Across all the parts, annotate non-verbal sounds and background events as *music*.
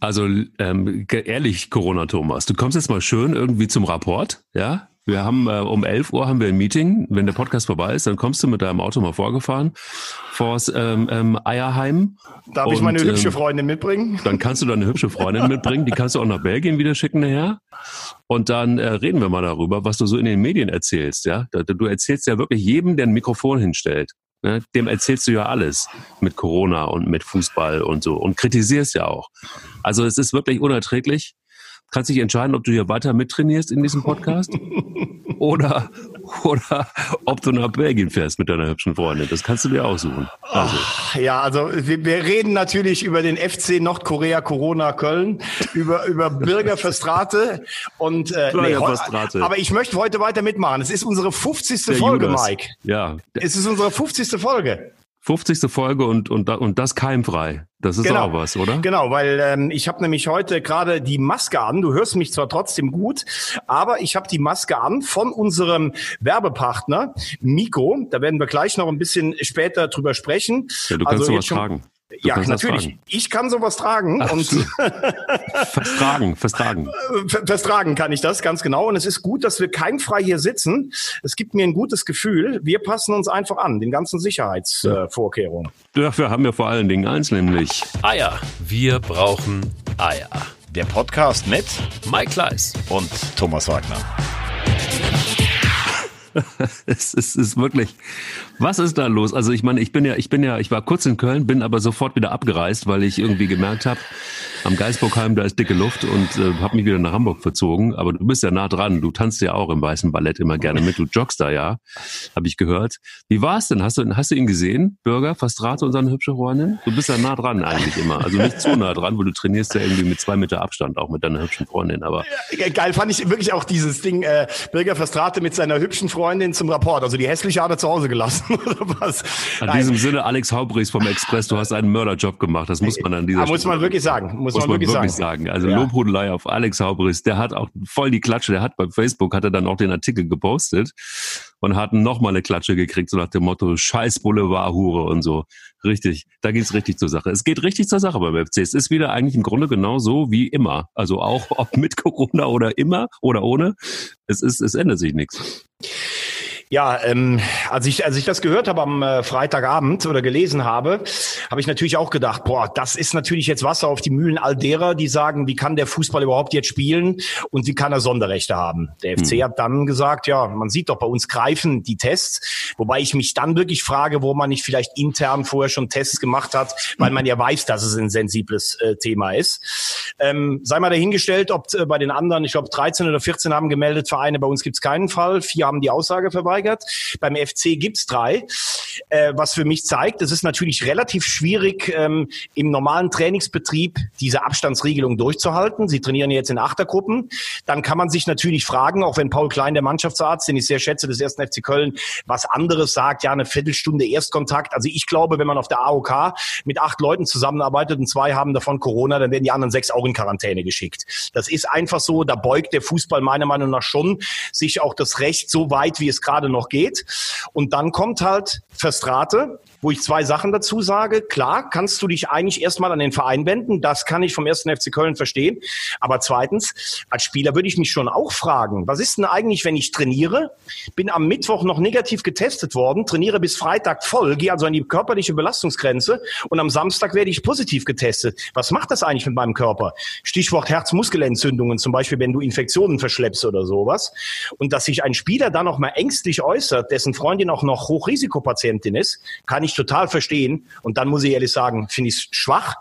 Also ähm, ehrlich, Corona Thomas, du kommst jetzt mal schön irgendwie zum Rapport, ja? Wir haben äh, um 11 Uhr haben wir ein Meeting. Wenn der Podcast vorbei ist, dann kommst du mit deinem Auto mal vorgefahren vors ähm, ähm, Eierheim. Darf und, ich meine hübsche ähm, Freundin mitbringen? Dann kannst du deine hübsche Freundin *laughs* mitbringen. Die kannst du auch nach Belgien wieder schicken nachher. Und dann äh, reden wir mal darüber, was du so in den Medien erzählst. Ja, du erzählst ja wirklich jedem, der ein Mikrofon hinstellt. Ne? Dem erzählst du ja alles mit Corona und mit Fußball und so und kritisierst ja auch. Also es ist wirklich unerträglich kannst dich entscheiden, ob du hier weiter mittrainierst in diesem Podcast *laughs* oder, oder ob du nach Belgien fährst mit deiner hübschen Freundin. Das kannst du dir aussuchen. Also. Ach, ja, also wir, wir, reden natürlich über den FC Nordkorea Corona Köln, über, über Bürger Verstrate und äh, nee, Verstrate. aber ich möchte heute weiter mitmachen. Es ist unsere 50. Der Folge, Judas. Mike. Ja. Es ist unsere 50. Folge. 50. Folge und, und, und das keimfrei. Das ist genau, auch was, oder? Genau, weil ähm, ich habe nämlich heute gerade die Maske an. Du hörst mich zwar trotzdem gut, aber ich habe die Maske an von unserem Werbepartner Miko. Da werden wir gleich noch ein bisschen später drüber sprechen. Ja, du kannst also sowas tragen. Du ja, natürlich. Ich kann sowas tragen Ach, und *laughs* verstragen, verstragen. Verstragen kann ich das ganz genau. Und es ist gut, dass wir keimfrei hier sitzen. Es gibt mir ein gutes Gefühl. Wir passen uns einfach an, den ganzen Sicherheitsvorkehrungen. Ja. Dafür haben wir vor allen Dingen eins, nämlich Eier. Wir brauchen Eier. Der Podcast mit Mike Kleiss und Thomas Wagner. *laughs* es, ist, ist wirklich, was ist da los? Also ich meine, ich bin ja, ich bin ja, ich war kurz in Köln, bin aber sofort wieder abgereist, weil ich irgendwie gemerkt habe, am Geisburgheim, da ist dicke Luft und äh, habe mich wieder nach Hamburg verzogen. Aber du bist ja nah dran. Du tanzt ja auch im Weißen Ballett immer gerne mit. Du joggst da ja, habe ich gehört. Wie war es denn? Hast du, hast du ihn gesehen, Bürger, Fastrate und seine hübsche Freundin? Du bist ja nah dran eigentlich immer. Also nicht zu nah dran, weil du trainierst ja irgendwie mit zwei Meter Abstand auch mit deiner hübschen Freundin. Aber ja, geil fand ich wirklich auch dieses Ding, äh, Bürger Fastrate mit seiner hübschen Freundin zum Rapport. Also die hässliche hat er zu Hause gelassen *laughs* oder was? In diesem Sinne, Alex Haubrichs vom Express, du hast einen Mörderjob gemacht. Das muss man an dieser ja, Muss man wirklich sagen. Muss, muss man, wirklich, wirklich sagen. sagen. Also ja. Lobhudelei auf Alex Haubrichs. Der hat auch voll die Klatsche. Der hat bei Facebook, hat er dann auch den Artikel gepostet und hat nochmal eine Klatsche gekriegt, so nach dem Motto, scheiß Boulevardhure und so. Richtig, da geht's richtig zur Sache. Es geht richtig zur Sache beim FC. Es ist wieder eigentlich im Grunde genau so wie immer. Also auch ob mit Corona oder immer oder ohne. Es ist, es ändert sich nichts. Ja, ähm, als ich als ich das gehört habe am äh, Freitagabend oder gelesen habe, habe ich natürlich auch gedacht, boah, das ist natürlich jetzt Wasser auf die Mühlen all derer, die sagen, wie kann der Fußball überhaupt jetzt spielen und wie kann er Sonderrechte haben. Der FC hm. hat dann gesagt, ja, man sieht doch bei uns greifen die Tests, wobei ich mich dann wirklich frage, wo man nicht vielleicht intern vorher schon Tests gemacht hat, weil man ja weiß, dass es ein sensibles äh, Thema ist. Ähm, sei mal dahingestellt, ob äh, bei den anderen, ich glaube 13 oder 14 haben gemeldet Vereine, bei uns gibt's keinen Fall, vier haben die Aussage verweigert verweigert. Beim FC gibt's drei, äh, was für mich zeigt, es ist natürlich relativ schwierig, ähm, im normalen Trainingsbetrieb diese Abstandsregelung durchzuhalten. Sie trainieren jetzt in Achtergruppen. Dann kann man sich natürlich fragen, auch wenn Paul Klein, der Mannschaftsarzt, den ich sehr schätze, des ersten FC Köln, was anderes sagt, ja, eine Viertelstunde Erstkontakt. Also ich glaube, wenn man auf der AOK mit acht Leuten zusammenarbeitet und zwei haben davon Corona, dann werden die anderen sechs auch in Quarantäne geschickt. Das ist einfach so, da beugt der Fußball meiner Meinung nach schon sich auch das Recht so weit, wie es gerade gerade noch geht. Und dann kommt halt Verstrate, wo ich zwei Sachen dazu sage. Klar, kannst du dich eigentlich erstmal an den Verein wenden. Das kann ich vom ersten FC Köln verstehen. Aber zweitens, als Spieler würde ich mich schon auch fragen, was ist denn eigentlich, wenn ich trainiere, bin am Mittwoch noch negativ getestet worden, trainiere bis Freitag voll, gehe also an die körperliche Belastungsgrenze und am Samstag werde ich positiv getestet. Was macht das eigentlich mit meinem Körper? Stichwort Herzmuskelentzündungen, zum Beispiel, wenn du Infektionen verschleppst oder sowas. Und dass sich ein Spieler dann noch mal ängstlich äußert, dessen Freundin auch noch Hochrisikopatientin ist, kann ich total verstehen. Und dann muss ich ehrlich sagen, finde ich es schwach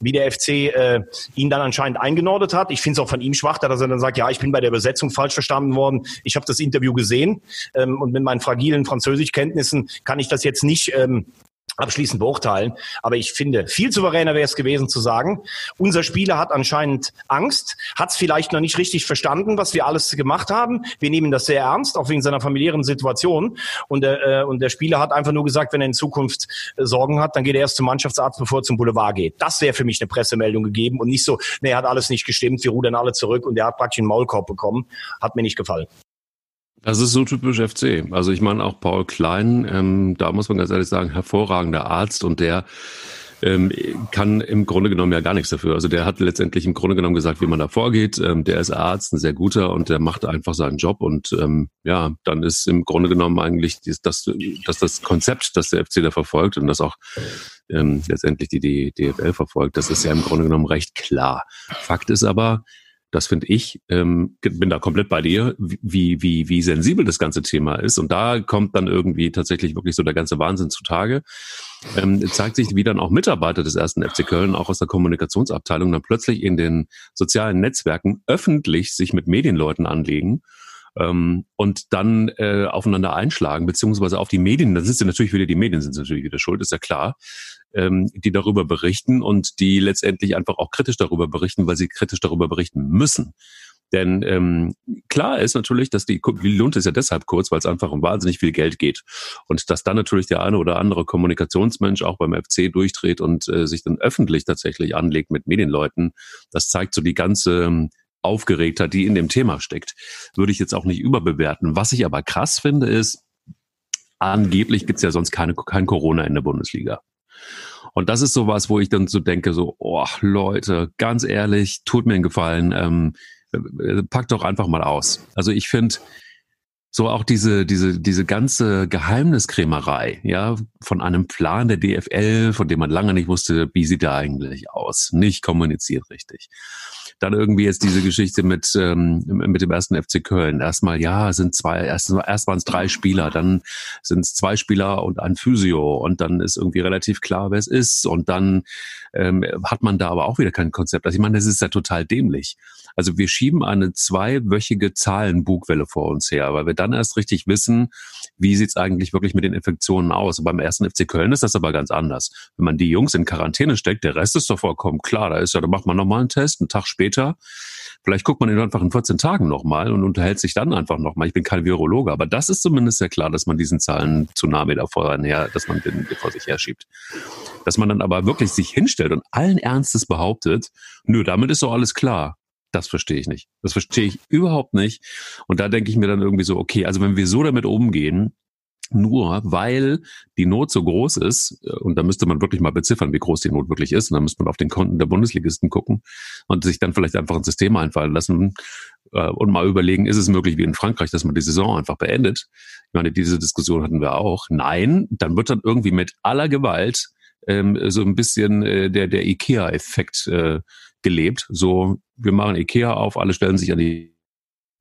wie der FC äh, ihn dann anscheinend eingenordet hat. Ich finde es auch von ihm schwach, dass er dann sagt, ja, ich bin bei der Übersetzung falsch verstanden worden. Ich habe das Interview gesehen ähm, und mit meinen fragilen Französischkenntnissen kann ich das jetzt nicht ähm, abschließend beurteilen. Aber ich finde, viel souveräner wäre es gewesen zu sagen, unser Spieler hat anscheinend Angst, hat es vielleicht noch nicht richtig verstanden, was wir alles gemacht haben. Wir nehmen das sehr ernst, auch wegen seiner familiären Situation. Und, äh, und der Spieler hat einfach nur gesagt, wenn er in Zukunft äh, Sorgen hat, dann geht er erst zum Mannschaftsarzt, bevor er zum Boulevard geht. Das wäre für mich eine Pressemeldung gegeben und nicht so, nee, hat alles nicht gestimmt, wir rudern alle zurück und er hat praktisch einen Maulkorb bekommen. Hat mir nicht gefallen. Das ist so typisch FC. Also ich meine auch Paul Klein, ähm, da muss man ganz ehrlich sagen, hervorragender Arzt und der ähm, kann im Grunde genommen ja gar nichts dafür. Also der hat letztendlich im Grunde genommen gesagt, wie man da vorgeht. Ähm, der ist Arzt, ein sehr guter und der macht einfach seinen Job und ähm, ja, dann ist im Grunde genommen eigentlich das, das, das, das Konzept, das der FC da verfolgt und das auch ähm, letztendlich die, die DFL verfolgt, das ist ja im Grunde genommen recht klar. Fakt ist aber, das finde ich, ähm, bin da komplett bei dir, wie, wie, wie sensibel das ganze Thema ist. Und da kommt dann irgendwie tatsächlich wirklich so der ganze Wahnsinn zutage. Ähm, zeigt sich, wie dann auch Mitarbeiter des ersten FC Köln, auch aus der Kommunikationsabteilung, dann plötzlich in den sozialen Netzwerken öffentlich sich mit Medienleuten anlegen ähm, und dann äh, aufeinander einschlagen, beziehungsweise auf die Medien, dann sind ja natürlich wieder die Medien sind natürlich wieder schuld, ist ja klar, ähm, die darüber berichten und die letztendlich einfach auch kritisch darüber berichten, weil sie kritisch darüber berichten müssen. Denn ähm, klar ist natürlich, dass die, die Lunte ist ja deshalb kurz, weil es einfach um wahnsinnig viel Geld geht. Und dass dann natürlich der eine oder andere Kommunikationsmensch auch beim FC durchdreht und äh, sich dann öffentlich tatsächlich anlegt mit Medienleuten, das zeigt so die ganze ähm, Aufgeregtheit, die in dem Thema steckt. Würde ich jetzt auch nicht überbewerten. Was ich aber krass finde, ist, angeblich gibt's ja sonst keine, kein Corona in der Bundesliga. Und das ist sowas, wo ich dann so denke, so, oh Leute, ganz ehrlich, tut mir einen Gefallen, ähm, äh, packt doch einfach mal aus. Also ich finde, so auch diese, diese, diese ganze Geheimniskrämerei, ja, von einem Plan der DFL, von dem man lange nicht wusste, wie sieht der eigentlich aus, nicht kommuniziert richtig. Dann irgendwie jetzt diese Geschichte mit, ähm, mit dem ersten FC Köln. Erstmal, ja, sind zwei, erst, erst waren es drei Spieler, dann sind es zwei Spieler und ein Physio und dann ist irgendwie relativ klar, wer es ist. Und dann ähm, hat man da aber auch wieder kein Konzept. Also ich meine, das ist ja total dämlich. Also wir schieben eine zweiwöchige Zahlenbugwelle vor uns her, weil wir dann erst richtig wissen, wie sieht's eigentlich wirklich mit den Infektionen aus. Beim ersten FC Köln ist das aber ganz anders. Wenn man die Jungs in Quarantäne steckt, der Rest ist doch vollkommen klar. Da ist ja, da macht man nochmal einen Test, einen Tag später. Vielleicht guckt man ihn einfach in 14 Tagen nochmal und unterhält sich dann einfach nochmal. Ich bin kein Virologe, aber das ist zumindest ja klar, dass man diesen Zahlen-Tsunami da vorher, dass man den vor sich herschiebt. Dass man dann aber wirklich sich hinstellt und allen Ernstes behauptet, nö, damit ist doch alles klar. Das verstehe ich nicht. Das verstehe ich überhaupt nicht. Und da denke ich mir dann irgendwie so, okay, also wenn wir so damit umgehen, nur weil die Not so groß ist, äh, und da müsste man wirklich mal beziffern, wie groß die Not wirklich ist, und dann müsste man auf den Konten der Bundesligisten gucken und sich dann vielleicht einfach ein System einfallen lassen äh, und mal überlegen, ist es möglich wie in Frankreich, dass man die Saison einfach beendet? Ich meine, diese Diskussion hatten wir auch. Nein, dann wird dann irgendwie mit aller Gewalt ähm, so ein bisschen äh, der, der IKEA-Effekt äh, gelebt. So, wir machen Ikea auf, alle stellen sich an die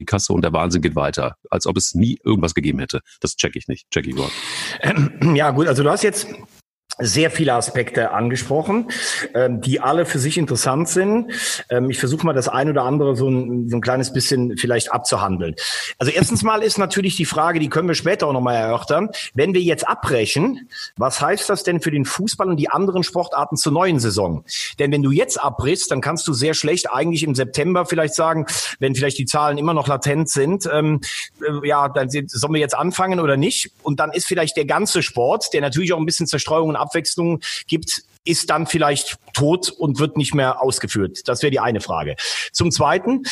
Kasse und der Wahnsinn geht weiter, als ob es nie irgendwas gegeben hätte. Das check ich nicht, check ich überhaupt. Ja gut, also du hast jetzt sehr viele Aspekte angesprochen, ähm, die alle für sich interessant sind. Ähm, ich versuche mal das ein oder andere so ein, so ein kleines bisschen vielleicht abzuhandeln. Also erstens mal ist natürlich die Frage, die können wir später auch nochmal erörtern. Wenn wir jetzt abbrechen, was heißt das denn für den Fußball und die anderen Sportarten zur neuen Saison? Denn wenn du jetzt abbrichst, dann kannst du sehr schlecht eigentlich im September vielleicht sagen, wenn vielleicht die Zahlen immer noch latent sind, ähm, äh, ja, dann sollen wir jetzt anfangen oder nicht? Und dann ist vielleicht der ganze Sport, der natürlich auch ein bisschen Zerstreuung Abwechslung gibt, ist dann vielleicht tot und wird nicht mehr ausgeführt. Das wäre die eine Frage. Zum Zweiten,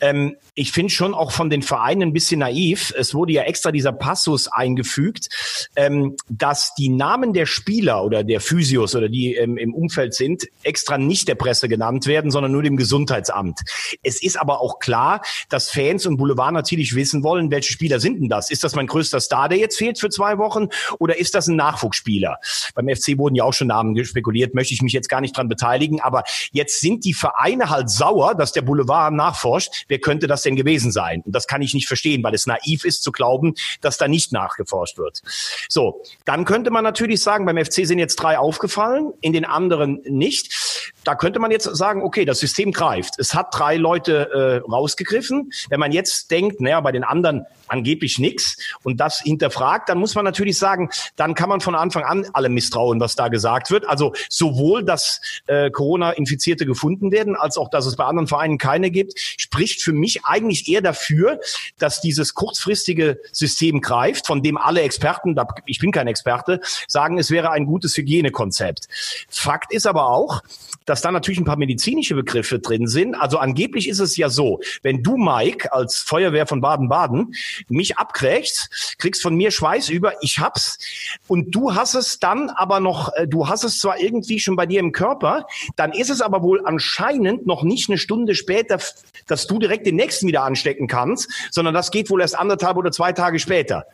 ähm, ich finde schon auch von den Vereinen ein bisschen naiv. Es wurde ja extra dieser Passus eingefügt, ähm, dass die Namen der Spieler oder der Physios oder die ähm, im Umfeld sind, extra nicht der Presse genannt werden, sondern nur dem Gesundheitsamt. Es ist aber auch klar, dass Fans und Boulevard natürlich wissen wollen, welche Spieler sind denn das? Ist das mein größter Star, der jetzt fehlt für zwei Wochen oder ist das ein Nachwuchsspieler? Beim FC wurden ja auch schon Namen spekuliert, möchte ich mich jetzt gar nicht dran beteiligen, aber jetzt sind die Vereine halt sauer, dass der Boulevard nachforscht. Wer könnte das denn gewesen sein? Und das kann ich nicht verstehen, weil es naiv ist zu glauben, dass da nicht nachgeforscht wird. So, dann könnte man natürlich sagen, beim FC sind jetzt drei aufgefallen, in den anderen nicht. Da könnte man jetzt sagen, okay, das System greift. Es hat drei Leute äh, rausgegriffen. Wenn man jetzt denkt, naja, bei den anderen angeblich nichts und das hinterfragt, dann muss man natürlich sagen, dann kann man von Anfang an alle misstrauen, was da gesagt wird. Also sowohl, dass äh, Corona-Infizierte gefunden werden, als auch, dass es bei anderen Vereinen keine gibt, spricht für mich eigentlich eher dafür, dass dieses kurzfristige System greift, von dem alle Experten, ich bin kein Experte, sagen, es wäre ein gutes Hygienekonzept. Fakt ist aber auch, dass da natürlich ein paar medizinische Begriffe drin sind. Also angeblich ist es ja so, wenn du, Mike, als Feuerwehr von Baden-Baden mich abkriegst, kriegst von mir Schweiß über, ich hab's und du hast es dann aber noch, äh, du hast es zwar irgendwie irgendwie schon bei dir im Körper, dann ist es aber wohl anscheinend noch nicht eine Stunde später, dass du direkt den nächsten wieder anstecken kannst, sondern das geht wohl erst anderthalb oder zwei Tage später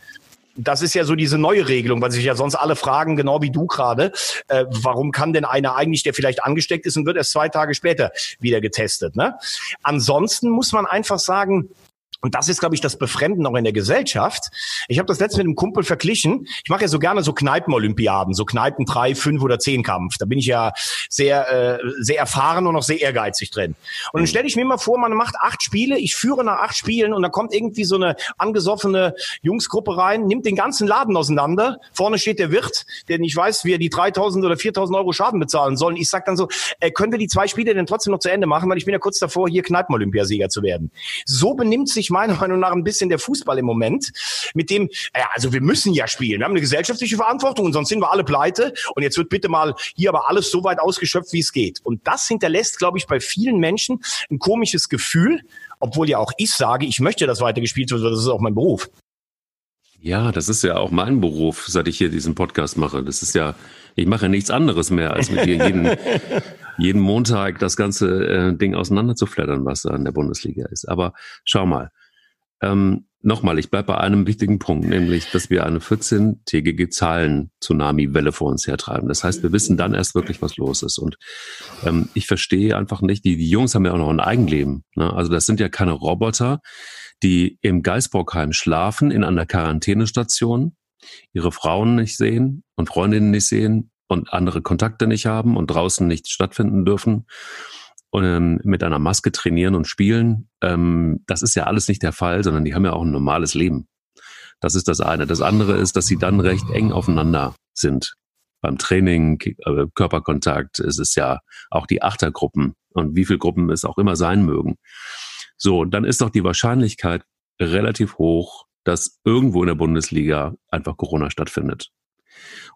das ist ja so diese neue Regelung, weil sich ja sonst alle fragen, genau wie du gerade, äh, warum kann denn einer eigentlich, der vielleicht angesteckt ist und wird erst zwei Tage später wieder getestet. Ne? Ansonsten muss man einfach sagen, und das ist, glaube ich, das Befremden auch in der Gesellschaft. Ich habe das letzte mit einem Kumpel verglichen. Ich mache ja so gerne so Kneipen-Olympiaden, so Kneipen drei, fünf oder zehn Kampf. Da bin ich ja sehr, äh, sehr erfahren und auch sehr ehrgeizig drin. Und dann stelle ich mir mal vor, man macht acht Spiele, ich führe nach acht Spielen und dann kommt irgendwie so eine angesoffene Jungsgruppe rein, nimmt den ganzen Laden auseinander. Vorne steht der Wirt, der nicht weiß, wie er die 3000 oder 4000 Euro Schaden bezahlen soll. Und ich sag dann so, äh, können wir die zwei Spiele denn trotzdem noch zu Ende machen, weil ich bin ja kurz davor, hier Kneipen-Olympiasieger zu werden. So benimmt sich meiner Meinung nach ein bisschen der Fußball im Moment, mit dem, ja, also wir müssen ja spielen. Wir haben eine gesellschaftliche Verantwortung und sonst sind wir alle pleite. Und jetzt wird bitte mal hier aber alles so weit ausgeschöpft, wie es geht. Und das hinterlässt, glaube ich, bei vielen Menschen ein komisches Gefühl, obwohl ja auch ich sage, ich möchte, dass weitergespielt wird, das ist auch mein Beruf. Ja, das ist ja auch mein Beruf, seit ich hier diesen Podcast mache. Das ist ja, ich mache ja nichts anderes mehr, als mit dir jeden, *laughs* jeden Montag das ganze äh, Ding auseinanderzuflattern, was da in der Bundesliga ist. Aber schau mal, ähm, Nochmal, ich bleibe bei einem wichtigen Punkt, nämlich, dass wir eine 14-tägige Zahlen-Tsunami-Welle vor uns hertreiben. Das heißt, wir wissen dann erst wirklich, was los ist. Und ähm, ich verstehe einfach nicht, die, die Jungs haben ja auch noch ein Eigenleben. Ne? Also das sind ja keine Roboter, die im Geisbockheim schlafen, in einer Quarantänestation, ihre Frauen nicht sehen und Freundinnen nicht sehen und andere Kontakte nicht haben und draußen nicht stattfinden dürfen ähm, mit einer Maske trainieren und spielen. Ähm, das ist ja alles nicht der Fall, sondern die haben ja auch ein normales Leben. Das ist das eine. Das andere ist, dass sie dann recht eng aufeinander sind. Beim Training, äh, Körperkontakt, es ist ja auch die Achtergruppen und wie viele Gruppen es auch immer sein mögen. So, dann ist doch die Wahrscheinlichkeit relativ hoch, dass irgendwo in der Bundesliga einfach Corona stattfindet.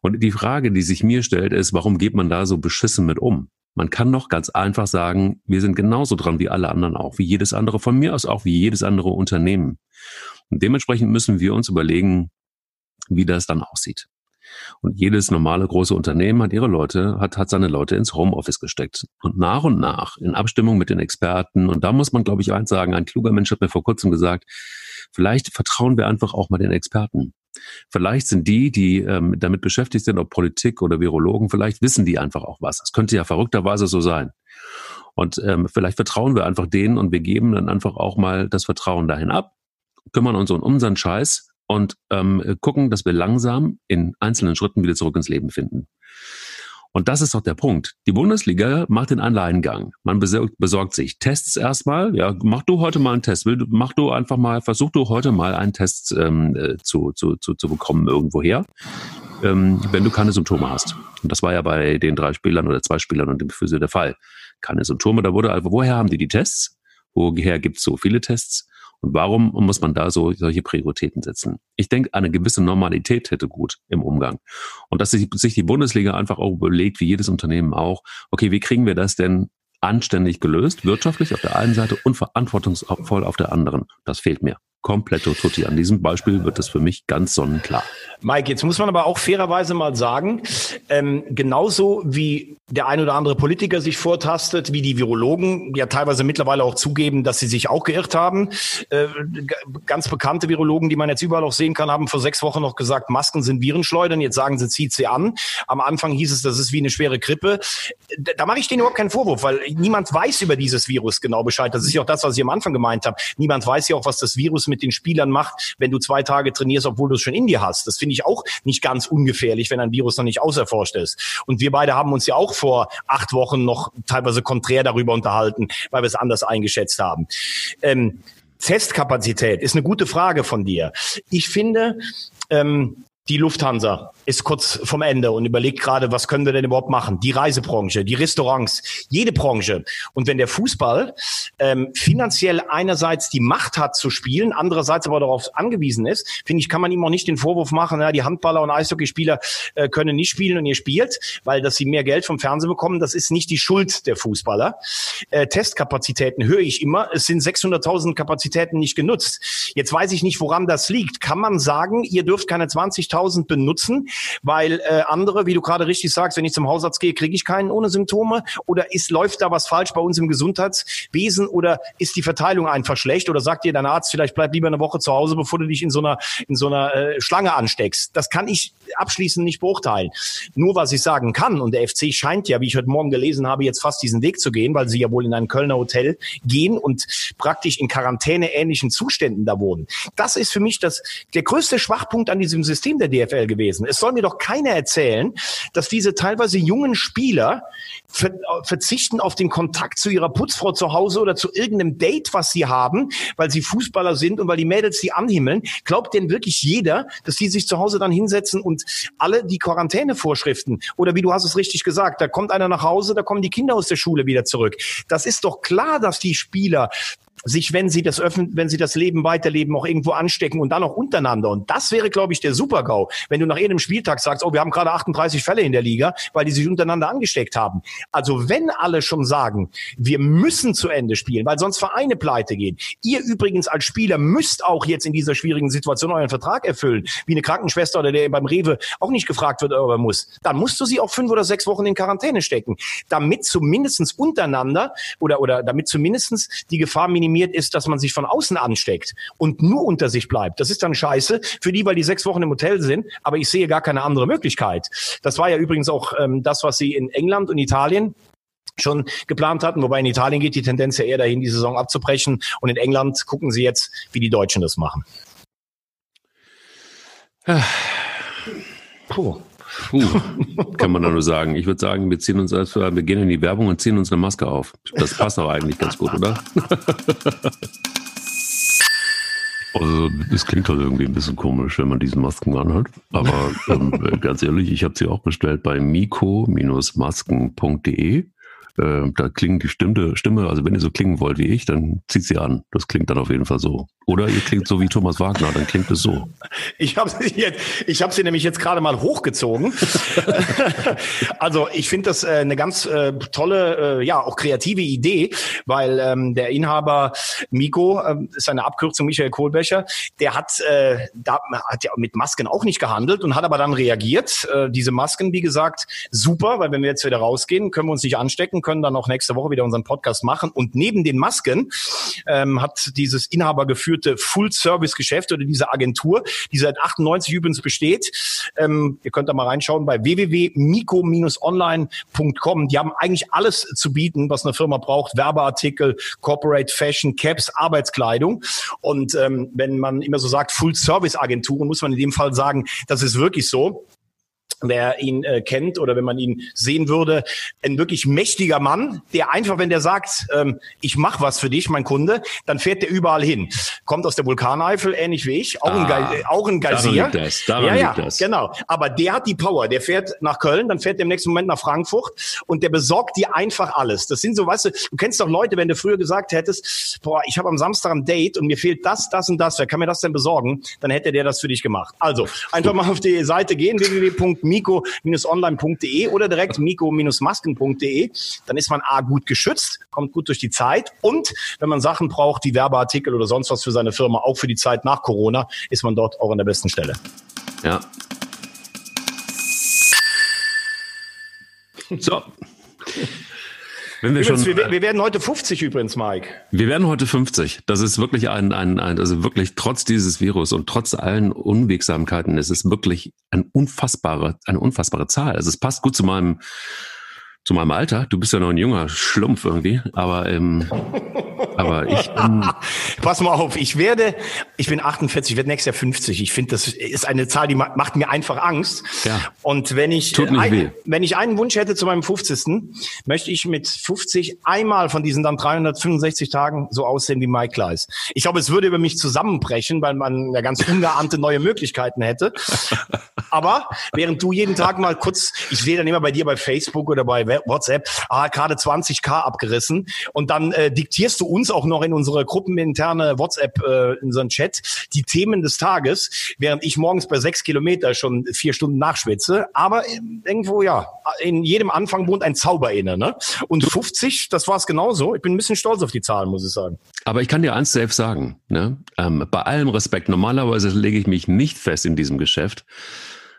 Und die Frage, die sich mir stellt, ist, warum geht man da so beschissen mit um? Man kann doch ganz einfach sagen, wir sind genauso dran wie alle anderen auch, wie jedes andere, von mir aus auch wie jedes andere Unternehmen. Und dementsprechend müssen wir uns überlegen, wie das dann aussieht. Und jedes normale große Unternehmen hat ihre Leute, hat, hat seine Leute ins Homeoffice gesteckt. Und nach und nach, in Abstimmung mit den Experten, und da muss man, glaube ich, eins sagen, ein kluger Mensch hat mir vor kurzem gesagt, vielleicht vertrauen wir einfach auch mal den Experten. Vielleicht sind die, die ähm, damit beschäftigt sind, ob Politik oder Virologen, vielleicht wissen die einfach auch was. Das könnte ja verrückterweise so sein. Und ähm, vielleicht vertrauen wir einfach denen und wir geben dann einfach auch mal das Vertrauen dahin ab, kümmern uns um unseren Scheiß und ähm, gucken, dass wir langsam in einzelnen Schritten wieder zurück ins Leben finden. Und das ist doch der Punkt. Die Bundesliga macht den Alleingang. Man besorgt, besorgt sich Tests erstmal. Ja, mach du heute mal einen Test. Will, mach du einfach mal, versuch du heute mal einen Test ähm, äh, zu, zu, zu, zu bekommen irgendwoher, ähm, wenn du keine Symptome hast. Und das war ja bei den drei Spielern oder zwei Spielern und dem Physio der Fall. Keine Symptome. Da wurde also, woher haben die die Tests? Woher gibt es so viele Tests? Und warum muss man da so solche Prioritäten setzen? Ich denke, eine gewisse Normalität hätte gut im Umgang. Und dass sich, die Bundesliga einfach auch überlegt, wie jedes Unternehmen auch, okay, wie kriegen wir das denn anständig gelöst, wirtschaftlich auf der einen Seite und verantwortungsvoll auf der anderen? Das fehlt mir kompletto tutti. An diesem Beispiel wird das für mich ganz sonnenklar. Mike, jetzt muss man aber auch fairerweise mal sagen, ähm, genauso wie der ein oder andere Politiker sich vortastet, wie die Virologen ja teilweise mittlerweile auch zugeben, dass sie sich auch geirrt haben. Äh, ganz bekannte Virologen, die man jetzt überall auch sehen kann, haben vor sechs Wochen noch gesagt, Masken sind Virenschleudern. Jetzt sagen sie, zieht sie an. Am Anfang hieß es, das ist wie eine schwere Grippe. Da, da mache ich denen überhaupt keinen Vorwurf, weil niemand weiß über dieses Virus genau Bescheid. Das ist ja auch das, was ich am Anfang gemeint habe. Niemand weiß ja auch, was das Virus mit den Spielern macht, wenn du zwei Tage trainierst, obwohl du es schon in dir hast. Das finde ich auch nicht ganz ungefährlich, wenn ein Virus noch nicht auserforscht ist. Und wir beide haben uns ja auch vor acht Wochen noch teilweise konträr darüber unterhalten, weil wir es anders eingeschätzt haben. Ähm, Testkapazität ist eine gute Frage von dir. Ich finde, ähm, die Lufthansa ist kurz vom Ende und überlegt gerade, was können wir denn überhaupt machen? Die Reisebranche, die Restaurants, jede Branche. Und wenn der Fußball ähm, finanziell einerseits die Macht hat zu spielen, andererseits aber darauf angewiesen ist, finde ich, kann man ihm auch nicht den Vorwurf machen, ja, die Handballer und Eishockeyspieler äh, können nicht spielen und ihr spielt, weil dass sie mehr Geld vom Fernsehen bekommen, das ist nicht die Schuld der Fußballer. Äh, Testkapazitäten höre ich immer, es sind 600.000 Kapazitäten nicht genutzt. Jetzt weiß ich nicht, woran das liegt. Kann man sagen, ihr dürft keine 20.000 50.000 benutzen, weil äh, andere, wie du gerade richtig sagst, wenn ich zum Hausarzt gehe, kriege ich keinen ohne Symptome? Oder ist läuft da was falsch bei uns im Gesundheitswesen? Oder ist die Verteilung einfach schlecht? Oder sagt dir dein Arzt, vielleicht bleib lieber eine Woche zu Hause, bevor du dich in so einer in so einer äh, Schlange ansteckst? Das kann ich abschließend nicht beurteilen. Nur was ich sagen kann, und der FC scheint ja, wie ich heute Morgen gelesen habe, jetzt fast diesen Weg zu gehen, weil sie ja wohl in ein Kölner Hotel gehen und praktisch in Quarantäne ähnlichen Zuständen da wohnen. Das ist für mich das, der größte Schwachpunkt an diesem System der DFL gewesen. Es soll mir doch keiner erzählen, dass diese teilweise jungen Spieler verzichten auf den Kontakt zu ihrer Putzfrau zu Hause oder zu irgendeinem Date, was sie haben, weil sie Fußballer sind und weil die Mädels sie anhimmeln. Glaubt denn wirklich jeder, dass die sich zu Hause dann hinsetzen und alle die Quarantänevorschriften oder wie du hast es richtig gesagt, da kommt einer nach Hause, da kommen die Kinder aus der Schule wieder zurück. Das ist doch klar, dass die Spieler sich, wenn sie das öffnen, wenn sie das Leben weiterleben, auch irgendwo anstecken und dann auch untereinander. Und das wäre, glaube ich, der Supergau, wenn du nach jedem Spieltag sagst, oh, wir haben gerade 38 Fälle in der Liga, weil die sich untereinander angesteckt haben. Also wenn alle schon sagen, wir müssen zu Ende spielen, weil sonst Vereine pleite gehen. Ihr übrigens als Spieler müsst auch jetzt in dieser schwierigen Situation euren Vertrag erfüllen, wie eine Krankenschwester oder der beim Rewe auch nicht gefragt wird, aber muss. Dann musst du sie auch fünf oder sechs Wochen in Quarantäne stecken, damit zumindestens untereinander oder, oder damit zumindestens die Gefahr minimiert minimiert ist, dass man sich von außen ansteckt und nur unter sich bleibt. Das ist dann scheiße für die, weil die sechs Wochen im Hotel sind, aber ich sehe gar keine andere Möglichkeit. Das war ja übrigens auch ähm, das, was sie in England und Italien schon geplant hatten, wobei in Italien geht die Tendenz ja eher dahin, die Saison abzubrechen und in England gucken sie jetzt, wie die Deutschen das machen. Puh. Puh, kann man da nur sagen. Ich würde sagen, wir ziehen uns als wir gehen in die Werbung und ziehen uns eine Maske auf. Das passt aber eigentlich ganz gut, oder? *laughs* Also, es klingt halt irgendwie ein bisschen komisch, wenn man diesen Masken anhat. Aber ähm, ganz ehrlich, ich habe sie auch bestellt bei miko-masken.de. Äh, da klingt die Stimme, Stimme, also wenn ihr so klingen wollt wie ich, dann zieht sie an. Das klingt dann auf jeden Fall so. Oder ihr klingt so wie Thomas Wagner, dann klingt es so. Ich habe sie jetzt, ich habe sie nämlich jetzt gerade mal hochgezogen. *laughs* also ich finde das äh, eine ganz äh, tolle, äh, ja auch kreative Idee, weil ähm, der Inhaber Miko äh, ist eine Abkürzung Michael Kohlbecher, der hat äh, da hat ja mit Masken auch nicht gehandelt und hat aber dann reagiert. Äh, diese Masken, wie gesagt, super, weil wenn wir jetzt wieder rausgehen, können wir uns nicht anstecken, können dann auch nächste Woche wieder unseren Podcast machen. Und neben den Masken ähm, hat dieses Inhaber geführt geführte Full-Service-Geschäft oder diese Agentur, die seit 98 übrigens besteht. Ähm, ihr könnt da mal reinschauen bei www.mico-online.com. Die haben eigentlich alles zu bieten, was eine Firma braucht. Werbeartikel, Corporate Fashion, Caps, Arbeitskleidung. Und ähm, wenn man immer so sagt, Full-Service-Agenturen, muss man in dem Fall sagen, das ist wirklich so wer ihn äh, kennt oder wenn man ihn sehen würde, ein wirklich mächtiger Mann, der einfach, wenn der sagt, ähm, ich mache was für dich, mein Kunde, dann fährt der überall hin. Kommt aus der Vulkaneifel, ähnlich wie ich, auch ah, ein, Ge auch ein Geysir. Daran liegt das, daran ja, ja, liegt das. genau. Aber der hat die Power, der fährt nach Köln, dann fährt der im nächsten Moment nach Frankfurt und der besorgt dir einfach alles. Das sind so, weißt du, du kennst doch Leute, wenn du früher gesagt hättest, boah, ich habe am Samstag ein Date und mir fehlt das, das und das, wer kann mir das denn besorgen? Dann hätte der das für dich gemacht. Also, einfach mal auf die Seite gehen, www miko-online.de oder direkt miko-masken.de. Dann ist man A gut geschützt, kommt gut durch die Zeit und wenn man Sachen braucht, wie Werbeartikel oder sonst was für seine Firma, auch für die Zeit nach Corona, ist man dort auch an der besten Stelle. Ja. So. Wenn wir, übrigens, schon, wir, wir, werden heute 50 übrigens, Mike. Wir werden heute 50. Das ist wirklich ein, ein, ein, also wirklich trotz dieses Virus und trotz allen Unwegsamkeiten, es ist wirklich ein unfassbare, eine unfassbare Zahl. Also es passt gut zu meinem, zu meinem Alter. Du bist ja noch ein junger Schlumpf irgendwie, aber ähm, *laughs* aber ich bin *laughs* Pass mal auf, ich werde, ich bin 48, ich werde nächstes Jahr 50. Ich finde, das ist eine Zahl, die macht mir einfach Angst. Ja. Und wenn ich, ein, wenn ich einen Wunsch hätte zu meinem 50. möchte ich mit 50 einmal von diesen dann 365 Tagen so aussehen wie Mike Kleiss. Ich glaube, es würde über mich zusammenbrechen, weil man ja ganz ungeahnte neue Möglichkeiten hätte. *laughs* Aber während du jeden Tag mal kurz, ich sehe dann immer bei dir bei Facebook oder bei WhatsApp, ah, gerade 20k abgerissen und dann äh, diktierst du uns auch noch in unsere gruppeninterne WhatsApp, äh, in unseren Chat, die Themen des Tages, während ich morgens bei sechs Kilometer schon vier Stunden nachschwitze. Aber irgendwo, ja, in jedem Anfang wohnt ein Zauber inne. Ne? Und 50, das war es genauso. Ich bin ein bisschen stolz auf die Zahlen, muss ich sagen. Aber ich kann dir eins selbst sagen. Ne? Ähm, bei allem Respekt, normalerweise lege ich mich nicht fest in diesem Geschäft.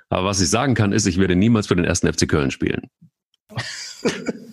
Aber was ich sagen kann, ist, ich werde niemals für den ersten FC Köln spielen. *laughs*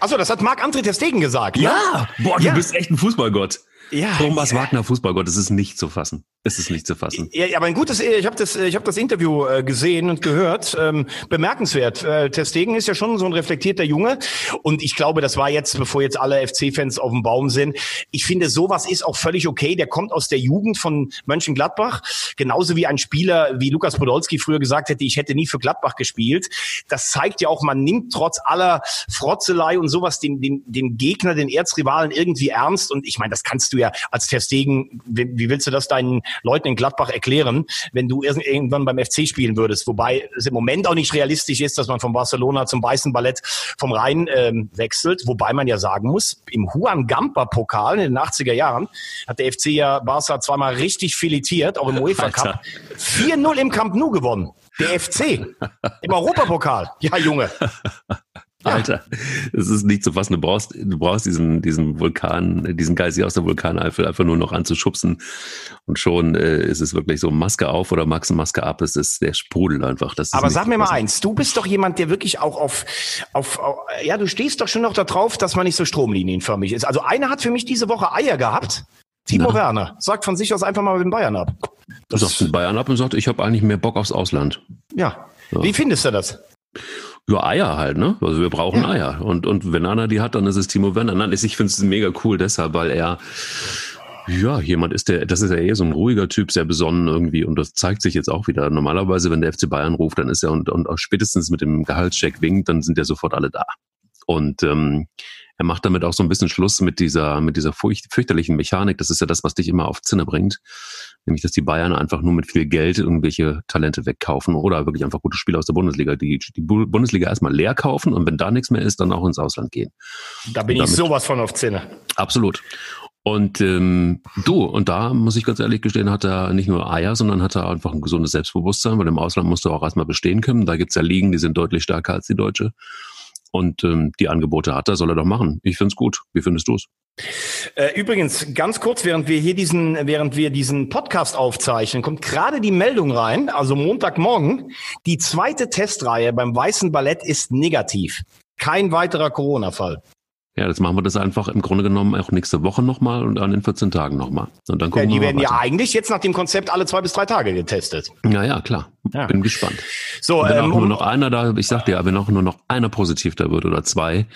Achso, das hat Marc André Testegen gesagt. Ja, ja. boah, du ja. bist echt ein Fußballgott. Ja, Thomas ja. Wagner Fußballgott, das ist nicht zu fassen. Es ist nicht zu fassen. Ja, aber ein gutes, ich habe das, ich habe das Interview äh, gesehen und gehört. Ähm, bemerkenswert. Äh, Testegen ist ja schon so ein reflektierter Junge und ich glaube, das war jetzt, bevor jetzt alle FC-Fans auf dem Baum sind. Ich finde, sowas ist auch völlig okay. Der kommt aus der Jugend von Mönchengladbach, genauso wie ein Spieler wie Lukas Podolski früher gesagt hätte, ich hätte nie für Gladbach gespielt. Das zeigt ja auch, man nimmt trotz aller Frotzelei und sowas den, den, den Gegner, den Erzrivalen irgendwie ernst. Und ich meine, das kannst du ja als Testegen, wie, wie willst du das deinen Leuten in Gladbach erklären, wenn du irgendwann beim FC spielen würdest. Wobei es im Moment auch nicht realistisch ist, dass man von Barcelona zum Weißen Ballett vom Rhein ähm, wechselt. Wobei man ja sagen muss, im Juan Gamper Pokal in den 80er Jahren hat der FC ja Barca zweimal richtig filetiert, auch im UEFA Cup. 4-0 im Camp Nou gewonnen. Der FC im Europapokal. Ja, Junge. Alter, es ist nicht zu fassen. Du brauchst, du brauchst diesen, diesen Vulkan, diesen Geist hier aus der Vulkaneifel einfach nur noch anzuschubsen. Und schon äh, ist es wirklich so Maske auf oder Max Maske ab. Es ist der Sprudel einfach. Das Aber sag mir mal eins, du bist doch jemand, der wirklich auch auf, auf, auf, ja, du stehst doch schon noch darauf, dass man nicht so stromlinienförmig ist. Also einer hat für mich diese Woche Eier gehabt. Timo Na. Werner sagt von sich aus einfach mal mit den Bayern ab. Du sagst den Bayern ab und sagt, ich habe eigentlich mehr Bock aufs Ausland. Ja. Ja. Wie findest du das? Ja, Eier halt, ne? Also wir brauchen Ja. Eier. Und, und wenn einer die hat, dann ist es Timo Werner. Nein, ich finde es mega cool deshalb, weil er ja, jemand ist der, das ist ja eher so ein ruhiger Typ, sehr besonnen irgendwie und das zeigt sich jetzt auch wieder. Normalerweise, wenn der FC Bayern ruft, dann ist er und, und auch spätestens mit dem Gehaltscheck winkt, dann sind ja sofort alle da. Und ähm, er macht damit auch so ein bisschen Schluss mit dieser, mit dieser furcht, fürchterlichen Mechanik. Das ist ja das, was dich immer auf Zinne bringt. Nämlich, dass die Bayern einfach nur mit viel Geld irgendwelche Talente wegkaufen oder wirklich einfach gute Spieler aus der Bundesliga, die die Bu- Bundesliga erstmal leer kaufen und wenn da nichts mehr ist, dann auch ins Ausland gehen. Da bin ich sowas von auf Zinne. Absolut. Und ähm, du, und da muss ich ganz ehrlich gestehen, hat er nicht nur Eier, sondern hat er einfach ein gesundes Selbstbewusstsein, weil im Ausland musst du auch erstmal bestehen können. Da gibt's ja Ligen, die sind deutlich stärker als die deutsche. Und ähm, die Angebote hat er, soll er doch machen. Ich find's gut. Wie findest du's? Äh, übrigens, ganz kurz, während wir hier diesen, während wir diesen Podcast aufzeichnen, kommt gerade die Meldung rein, also Montagmorgen, die zweite Testreihe beim Weißen Ballett ist negativ. Kein weiterer Corona-Fall. Ja, jetzt machen wir das einfach im Grunde genommen auch nächste Woche nochmal und dann in 14 Tagen nochmal. Und dann Ja, gucken die wir werden ja eigentlich jetzt nach dem Konzept alle zwei bis drei Tage getestet. Ja, ja, klar. Ja. Bin gespannt. So, Wenn ähm, auch nur noch einer da, ich sag dir, wenn auch nur noch einer positiv da wird oder zwei,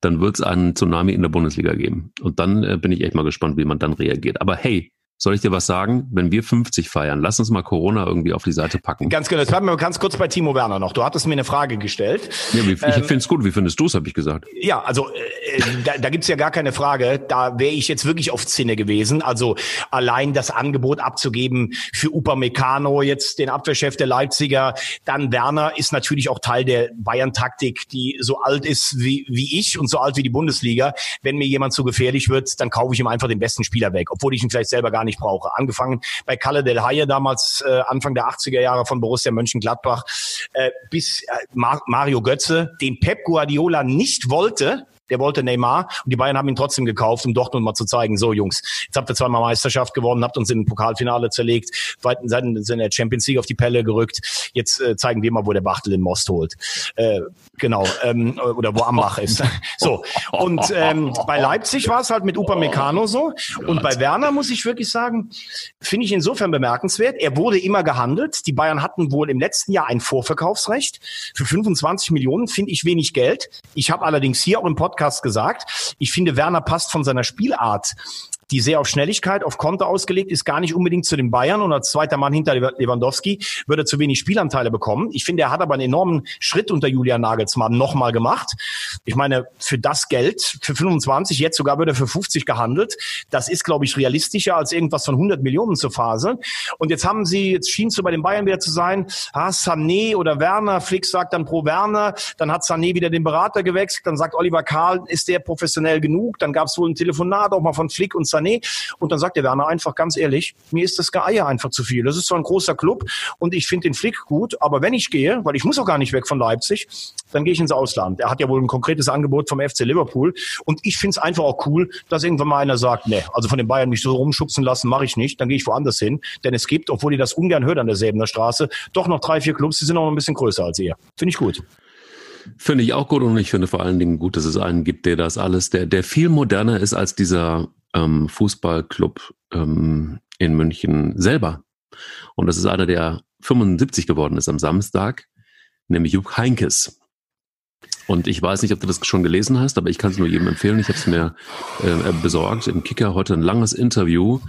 dann wird's einen Tsunami in der Bundesliga geben. Und dann äh, bin ich echt mal gespannt, wie man dann reagiert. Aber hey, soll ich dir was sagen? Wenn wir 50 feiern, lass uns mal Corona irgendwie auf die Seite packen. ganz genau, jetzt bleiben wir ganz kurz bei Timo Werner noch. Du hattest mir eine Frage gestellt. Ja, wie, ich ähm, find's gut. Wie findest du's, habe ich gesagt. Ja, also äh, da, da gibt's ja gar keine Frage. Da wäre ich jetzt wirklich auf Zinne gewesen. Also allein das Angebot abzugeben für Upamecano, jetzt den Abwehrchef der Leipziger, dann Werner ist natürlich auch Teil der Bayern-Taktik, die so alt ist wie, wie ich und so alt wie die Bundesliga. Wenn mir jemand zu gefährlich wird, dann kaufe ich ihm einfach den besten Spieler weg, obwohl ich ihn vielleicht selber gar nicht brauche. Angefangen bei Kalle Del Haye damals äh, Anfang der 80er Jahre von Borussia Mönchengladbach äh, bis äh, Mar Mario Götze, den Pep Guardiola nicht wollte, der wollte Neymar und die Bayern haben ihn trotzdem gekauft, um Dortmund mal zu zeigen, so Jungs, jetzt habt ihr zweimal Meisterschaft gewonnen, habt uns im Pokalfinale zerlegt, seid in der Champions League auf die Pelle gerückt, jetzt äh, zeigen wir mal, wo der Bachtel den Most holt. Äh, genau, ähm, oder wo Ambach ist. *laughs* So, und ähm, bei Leipzig war es halt mit Upamecano so und bei Werner muss ich wirklich sagen, finde ich insofern bemerkenswert, er wurde immer gehandelt, die Bayern hatten wohl im letzten Jahr ein Vorverkaufsrecht für 25 Millionen, finde ich wenig Geld. Ich habe allerdings hier auch im Podcast gesagt, ich finde, Werner passt von seiner Spielart die sehr auf Schnelligkeit, auf Konter ausgelegt ist, gar nicht unbedingt zu den Bayern und als zweiter Mann hinter Lewandowski würde zu wenig Spielanteile bekommen. Ich finde, er hat aber einen enormen Schritt unter Julian Nagelsmann nochmal gemacht. Ich meine, für das Geld, für 25, jetzt sogar würde er für 50 gehandelt. Das ist, glaube ich, realistischer als irgendwas von 100 Millionen zur Phase. Und jetzt haben sie, jetzt schien es so bei den Bayern wieder zu sein, ah, Sané oder Werner, Flick sagt dann pro Werner, dann hat Sané wieder den Berater gewechselt, dann sagt Oliver Karl, ist der professionell genug? Dann gab es wohl ein Telefonat auch mal von Flick und Sané und dann sagt der Werner einfach ganz ehrlich, mir ist das Geier einfach zu viel. Das ist so ein großer Club und ich finde den Flick gut, aber wenn ich gehe, weil ich muss auch gar nicht weg von Leipzig, dann gehe ich ins Ausland. Er hat ja wohl ein konkretes Angebot vom FC Liverpool und ich finde es einfach auch cool, dass irgendwann mal einer sagt, nee, also von den Bayern mich so rumschubsen lassen, mache ich nicht, dann gehe ich woanders hin, denn es gibt, obwohl ihr das ungern hört an der Säbener Straße, doch noch drei, vier Clubs, die sind noch ein bisschen größer als ihr. Finde ich gut. Finde ich auch gut und ich finde vor allen Dingen gut, dass es einen gibt, der das alles, der, der viel moderner ist als dieser ähm, Fußballclub ähm, in München selber. Und das ist einer, der 75 geworden ist am Samstag, nämlich Jupp Heinkes. Und ich weiß nicht, ob du das schon gelesen hast, aber ich kann es nur jedem empfehlen. Ich habe es mir äh, besorgt im Kicker heute ein langes Interview.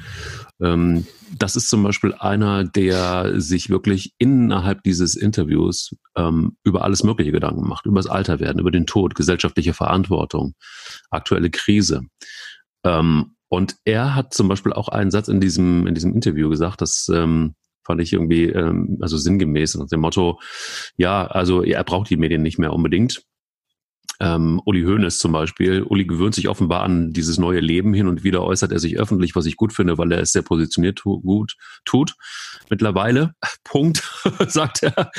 Ähm, das ist zum Beispiel einer, der sich wirklich innerhalb dieses Interviews ähm, über alles Mögliche Gedanken macht, über das Alterwerden, über den Tod, gesellschaftliche Verantwortung, aktuelle Krise. Ähm, und er hat zum Beispiel auch einen Satz in diesem in diesem Interview gesagt, dass ähm, fand ich irgendwie ähm, also sinngemäß nach dem Motto, ja, also er braucht die Medien nicht mehr unbedingt ähm, Uli Hoeneß zum Beispiel. Uli gewöhnt sich offenbar an dieses neue Leben hin und wieder äußert er sich öffentlich, was ich gut finde, weil er es sehr positioniert tu gut tut. Mittlerweile, *laughs* Punkt, *laughs* sagt er,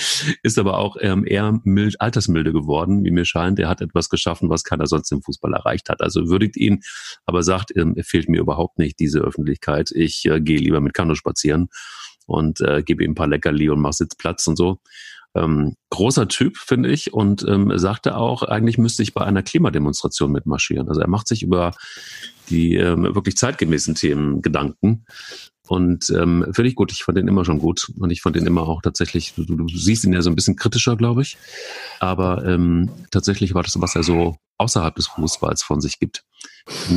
ist aber auch ähm, eher mild, altersmilde geworden, wie mir scheint. Er hat etwas geschaffen, was keiner sonst im Fußball erreicht hat. Also würdigt ihn, aber sagt, ähm, er fehlt mir überhaupt nicht diese Öffentlichkeit. Ich äh, gehe lieber mit Kano spazieren und äh, gebe ihm ein paar Leckerli und mach Sitzplatz und so. Ähm, großer Typ, finde ich, und ähm, sagte auch, eigentlich müsste ich bei einer Klimademonstration mitmarschieren. Also er macht sich über die ähm, wirklich zeitgemäßen Themen Gedanken. Und ähm, finde ich gut, ich fand den immer schon gut. Und ich fand den immer auch tatsächlich, du, du siehst ihn ja so ein bisschen kritischer, glaube ich. Aber ähm, tatsächlich war das, was er so außerhalb des Fußballs von sich gibt,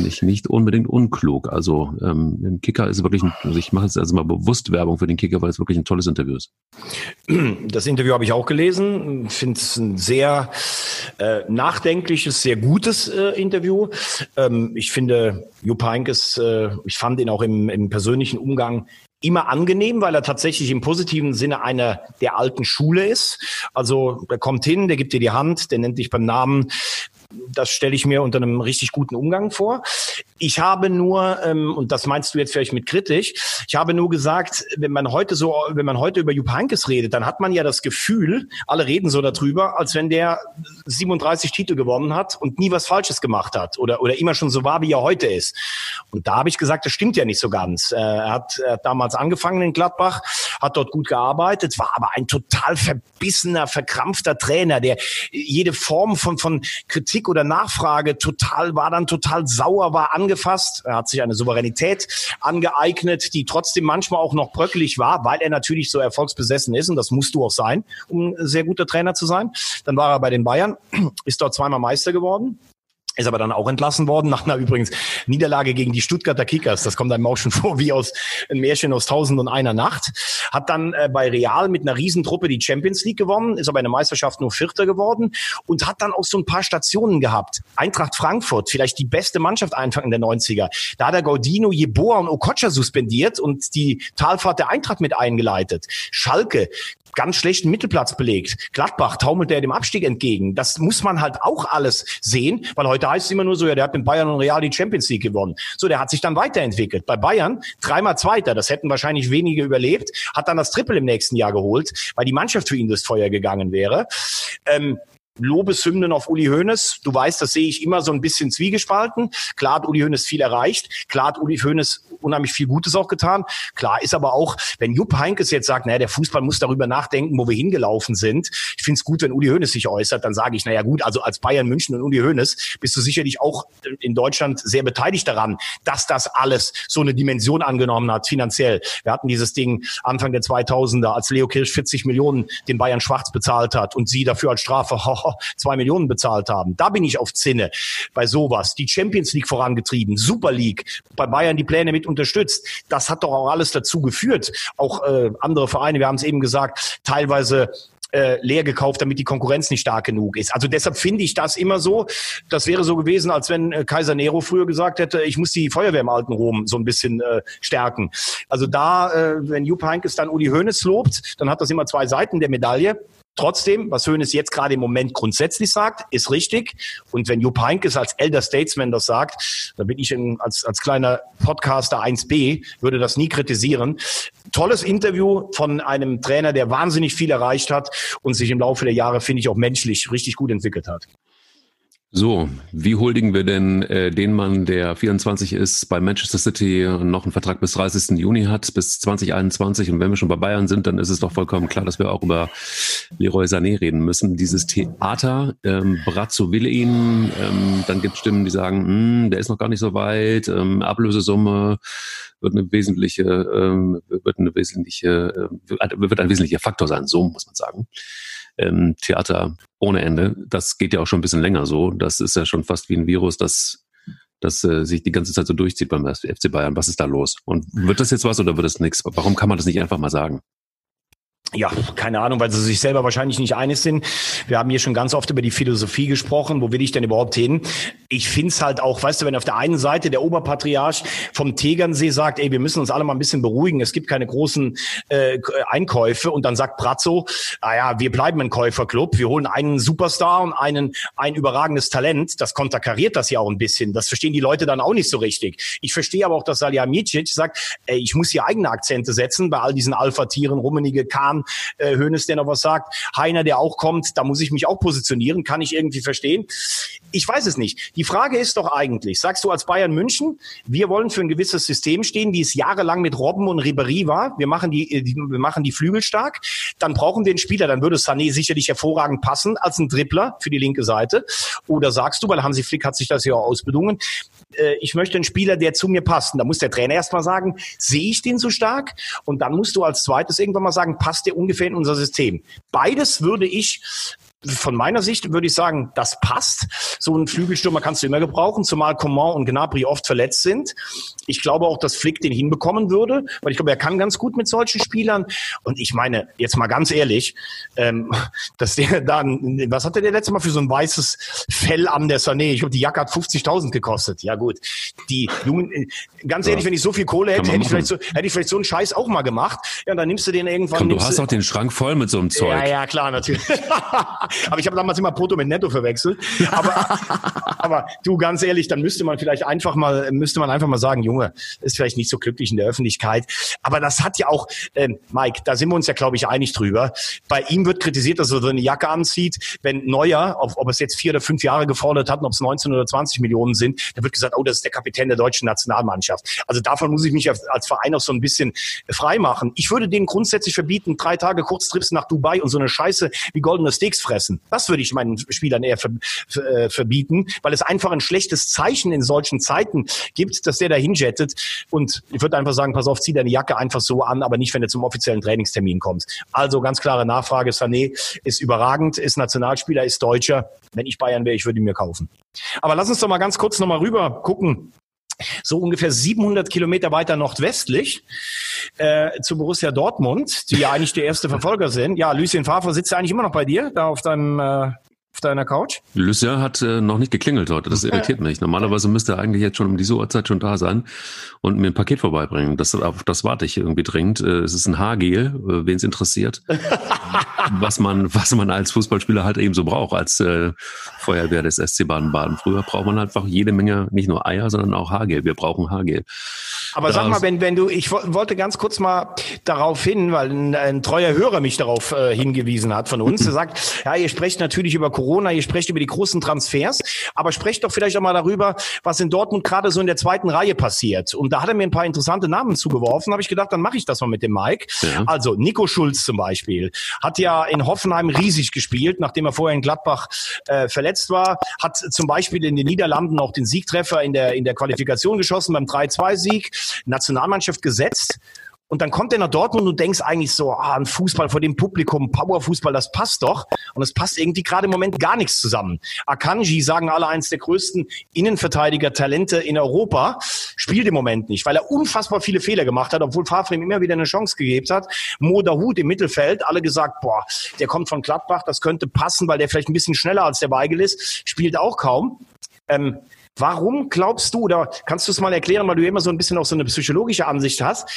ich nicht unbedingt unklug. Also ähm, im Kicker ist wirklich, ein, also ich mache jetzt also mal bewusst Werbung für den Kicker, weil es wirklich ein tolles Interview ist. Das Interview habe ich auch gelesen, finde es ein sehr äh, nachdenkliches, sehr gutes äh, Interview. Ähm, ich finde, Jupp Heynckes, äh, ich fand ihn auch im, im persönlichen Umgang immer angenehm, weil er tatsächlich im positiven Sinne einer der alten Schule ist. Also der kommt hin, der gibt dir die Hand, der nennt dich beim Namen, das stelle ich mir unter einem richtig guten Umgang vor. Ich habe nur, ähm, und das meinst du jetzt vielleicht mit kritisch, ich habe nur gesagt, wenn man heute so, wenn man heute über Jupp Heynckes redet, dann hat man ja das Gefühl, alle reden so darüber, als wenn der 37 Titel gewonnen hat und nie was Falsches gemacht hat oder, oder immer schon so war, wie er heute ist. Und da habe ich gesagt, das stimmt ja nicht so ganz. Äh, er, hat, er hat damals angefangen in Gladbach, hat dort gut gearbeitet, war aber ein total verbissener, verkrampfter Trainer, der jede Form von, von Kritik oder Nachfrage total, war dann total sauer, war angefasst. Er hat sich eine Souveränität angeeignet, die trotzdem manchmal auch noch bröckelig war, weil er natürlich so erfolgsbesessen ist. Und das musst du auch sein, um ein sehr guter Trainer zu sein. Dann war er bei den Bayern, ist dort zweimal Meister geworden ist aber dann auch entlassen worden, nach einer übrigens Niederlage gegen die Stuttgarter Kickers. Das kommt einem auch schon *laughs* vor wie aus ein Märchen aus Tausend und einer Nacht. Hat dann äh, bei Real mit einer Riesentruppe die Champions League gewonnen, ist aber in der Meisterschaft nur Vierter geworden und hat dann auch so ein paar Stationen gehabt. Eintracht Frankfurt, vielleicht die beste Mannschaft Anfang in der 90er. Da hat er Gaudino, Jeboa und Okocha suspendiert und die Talfahrt der Eintracht mit eingeleitet. Schalke, ganz schlechten Mittelplatz belegt. Gladbach taumelt er dem Abstieg entgegen. Das muss man halt auch alles sehen, weil heute heißt es immer nur so, ja, der hat mit Bayern und Real die Champions League gewonnen. So, der hat sich dann weiterentwickelt. Bei Bayern dreimal Zweiter, das hätten wahrscheinlich wenige überlebt, hat dann das Triple im nächsten Jahr geholt, weil die Mannschaft für ihn das Feuer gegangen wäre. Ähm, Lobeshymnen auf Uli Hoeneß. Du weißt, das sehe ich immer so ein bisschen zwiegespalten. Klar hat Uli Hoeneß viel erreicht. Klar hat Uli Hoeneß unheimlich viel Gutes auch getan. Klar ist aber auch, wenn Jupp Heinkes jetzt sagt, naja, der Fußball muss darüber nachdenken, wo wir hingelaufen sind. Ich finde es gut, wenn Uli Hoeneß sich äußert, dann sage ich, naja gut, also als Bayern München und Uli Hoeneß bist du sicherlich auch in Deutschland sehr beteiligt daran, dass das alles so eine Dimension angenommen hat, finanziell. Wir hatten dieses Ding Anfang der 2000er, als Leo Kirsch 40 Millionen den Bayern schwarz bezahlt hat und sie dafür als Strafe zwei Millionen bezahlt haben. Da bin ich auf Zinne bei sowas. Die Champions League vorangetrieben, Super League, bei Bayern die Pläne mit unterstützt. Das hat doch auch alles dazu geführt. Auch äh, andere Vereine, wir haben es eben gesagt, teilweise äh, leer gekauft, damit die Konkurrenz nicht stark genug ist. Also deshalb finde ich das immer so. Das wäre so gewesen, als wenn äh, Kaiser Nero früher gesagt hätte, ich muss die Feuerwehr im alten Rom so ein bisschen äh, stärken. Also da, äh, wenn Jupp Heynckes dann Uli Hoeneß lobt, dann hat das immer zwei Seiten der Medaille. Trotzdem, was Hönes jetzt gerade im Moment grundsätzlich sagt, ist richtig. Und wenn Jupp Heynckes als Elder Statesman das sagt, dann bin ich in, als, als kleiner Podcaster 1b, würde das nie kritisieren. Tolles Interview von einem Trainer, der wahnsinnig viel erreicht hat und sich im Laufe der Jahre, finde ich, auch menschlich richtig gut entwickelt hat. So, wie huldigen wir denn äh, den Mann, der 24 ist, bei Manchester City noch einen Vertrag bis 30. Juni hat, bis 2021? Und wenn wir schon bei Bayern sind, dann ist es doch vollkommen klar, dass wir auch über Leroy Sané reden müssen. Dieses Theater, ähm, Brazzo will ihn, ähm, dann gibt Stimmen, die sagen, hm, der ist noch gar nicht so weit, ähm, Ablösesumme wird eine wesentliche, ähm, wird eine wesentliche, äh, wird ein wesentlicher Faktor sein, so muss man sagen ähm, Theater ohne Ende. Das geht ja auch schon ein bisschen länger so. Das ist ja schon fast wie ein Virus, das, das äh, sich die ganze Zeit so durchzieht beim FC Bayern. Was ist da los? Und wird das jetzt was oder wird es nichts? Warum kann man das nicht einfach mal sagen? Ja, keine Ahnung, weil sie sich selber wahrscheinlich nicht einig sind. Wir haben hier schon ganz oft über die Philosophie gesprochen. Wo will ich denn überhaupt hin? Ich find's halt auch, weißt du, wenn auf der einen Seite der Oberpatriarch vom Tegernsee sagt, ey, wir müssen uns alle mal ein bisschen beruhigen, es gibt keine großen äh, Einkäufe und dann sagt Brazzo, naja, ah wir bleiben ein Käuferclub, wir holen einen Superstar und einen ein überragendes Talent. Das konterkariert das ja auch ein bisschen. Das verstehen die Leute dann auch nicht so richtig. Ich verstehe aber auch, dass Salihamidzic sagt, ey, ich muss hier eigene Akzente setzen bei all diesen Alpha-Tieren, Rummenige, Kahn, Jahren äh, der noch was sagt, Heiner, der auch kommt, da muss ich mich auch positionieren, kann ich irgendwie verstehen. Ich weiß es nicht. Die Frage ist doch eigentlich, sagst du als Bayern München, wir wollen für ein gewisses System stehen, wie es jahrelang mit Robben und Ribéry war. Wir machen die, äh, die, wir machen die Flügel stark. Dann brauchen wir einen Spieler, dann würde Sané sicherlich hervorragend passen als ein Dribbler für die linke Seite. Oder sagst du, weil Hansi Flick hat sich das ja auch ausbedungen, äh, ich möchte einen Spieler, der zu mir passt. Und da muss der Trainer erstmal sagen, sehe ich den so stark? Und dann musst du als zweites irgendwann mal sagen, passt der ungefähr in unser System? Beides würde ich von meiner Sicht würde ich sagen, das passt. So einen Flügelstürmer kannst du immer gebrauchen, zumal Coman und Gnabry oft verletzt sind. Ich glaube auch, dass Flick den hinbekommen würde, weil ich glaube, er kann ganz gut mit solchen Spielern. Und ich meine, jetzt mal ganz ehrlich, ähm, dass der *laughs* dann, was hatte der letzte Mal für so ein weißes Fell an der Sané? Ich glaube, die Jacke hat 50.000 gekostet. Ja gut, die Jungen, äh, ganz ehrlich, wenn ich so viel Kohle hätte, hätte ich, vielleicht so, hätte ich vielleicht so einen Scheiß auch mal gemacht. Ja, dann nimmst du den irgendwann. Komm, du hast doch den Schrank voll mit so einem Zeug. Ja, ja, klar, natürlich. *laughs* *laughs* aber ich habe damals immer Proto mit Netto verwechselt. Aber, *laughs* aber du, ganz ehrlich, dann müsste man vielleicht einfach mal, müsste man einfach mal sagen, Junge, ist vielleicht nicht so glücklich in der Öffentlichkeit. Aber das hat ja auch, äh, Mike, da sind wir uns ja, glaube ich, einig drüber. Bei ihm wird kritisiert, dass er so eine Jacke anzieht. Wenn Neuer, ob, ob es jetzt vier oder fünf Jahre gefordert hat, ob es 19 oder 20 Millionen sind, da wird gesagt, oh, das ist der Kapitän der deutschen Nationalmannschaft. Also davon muss ich mich als Verein auch so ein bisschen frei machen. Ich würde denen grundsätzlich verbieten, drei Tage Kurztrips nach Dubai und so eine Scheiße wie goldene Steaks fressen. Das würde ich meinen Spielern eher äh, verbieten, weil es einfach ein schlechtes Zeichen in solchen Zeiten gibt, dass der da hinjettet. Und ich würde einfach sagen, pass auf, zieh deine Jacke einfach so an, aber nicht, wenn du zum offiziellen Trainingstermin kommst. Also ganz klare Nachfrage. Sané ist überragend, ist Nationalspieler, ist Deutscher. Wenn ich Bayern wäre, ich würde ihn mir kaufen. Aber lass uns doch mal ganz kurz nochmal rüber gucken so ungefähr 700 Kilometer weiter nordwestlich äh, zu Borussia Dortmund, die ja eigentlich der erste Verfolger sind. Ja, Lucien Favre sitzt eigentlich immer noch bei dir, da auf deinem äh, auf deiner Couch? Lucien hat äh, noch nicht geklingelt heute. Das irritiert mich. Normalerweise müsste er eigentlich jetzt schon um diese Uhrzeit schon da sein und mir ein Paket vorbeibringen. Das, auf das warte ich irgendwie dringend. Äh, es ist ein Haargel, äh, wen es interessiert. *laughs* was man, was man als Fußballspieler halt eben so braucht, als äh, Feuerwehr des SC Baden-Baden. Früher braucht man einfach jede Menge, nicht nur Eier, sondern auch Haargel. Wir brauchen Haargel. Aber sag mal, wenn, wenn du, ich wollte ganz kurz mal darauf hin, weil ein, ein treuer Hörer mich darauf äh, hingewiesen hat von uns. Er *laughs* sagt, ja, ihr sprecht natürlich über Corona, ihr sprecht über die großen Transfers, aber sprecht doch vielleicht auch mal darüber, was in Dortmund gerade so in der zweiten Reihe passiert. Und da hat er mir ein paar interessante Namen zugeworfen, habe ich gedacht, dann mache ich das mal mit dem Mike. Ja. Also Nico Schulz zum Beispiel hat ja in Hoffenheim riesig gespielt, nachdem er vorher in Gladbach äh, verletzt war, hat zum Beispiel in den Niederlanden auch den Siegtreffer in der, in der Qualifikation geschossen beim 3-2-Sieg, Nationalmannschaft gesetzt Und dann kommt er nach Dortmund und du denkst eigentlich so, ah, ein Fußball vor dem Publikum, Powerfußball, das passt doch. Und es passt irgendwie gerade im Moment gar nichts zusammen. Akanji, sagen alle, eins der größten Innenverteidiger-Talente in Europa, spielt im Moment nicht, weil er unfassbar viele Fehler gemacht hat, obwohl Favre ihm immer wieder eine Chance gegeben hat. Mo Dahut im Mittelfeld, alle gesagt, boah, der kommt von Gladbach, das könnte passen, weil der vielleicht ein bisschen schneller als der Weigel ist, spielt auch kaum. Ähm, Warum glaubst du, oder kannst du es mal erklären, weil du immer so ein bisschen auch so eine psychologische Ansicht hast,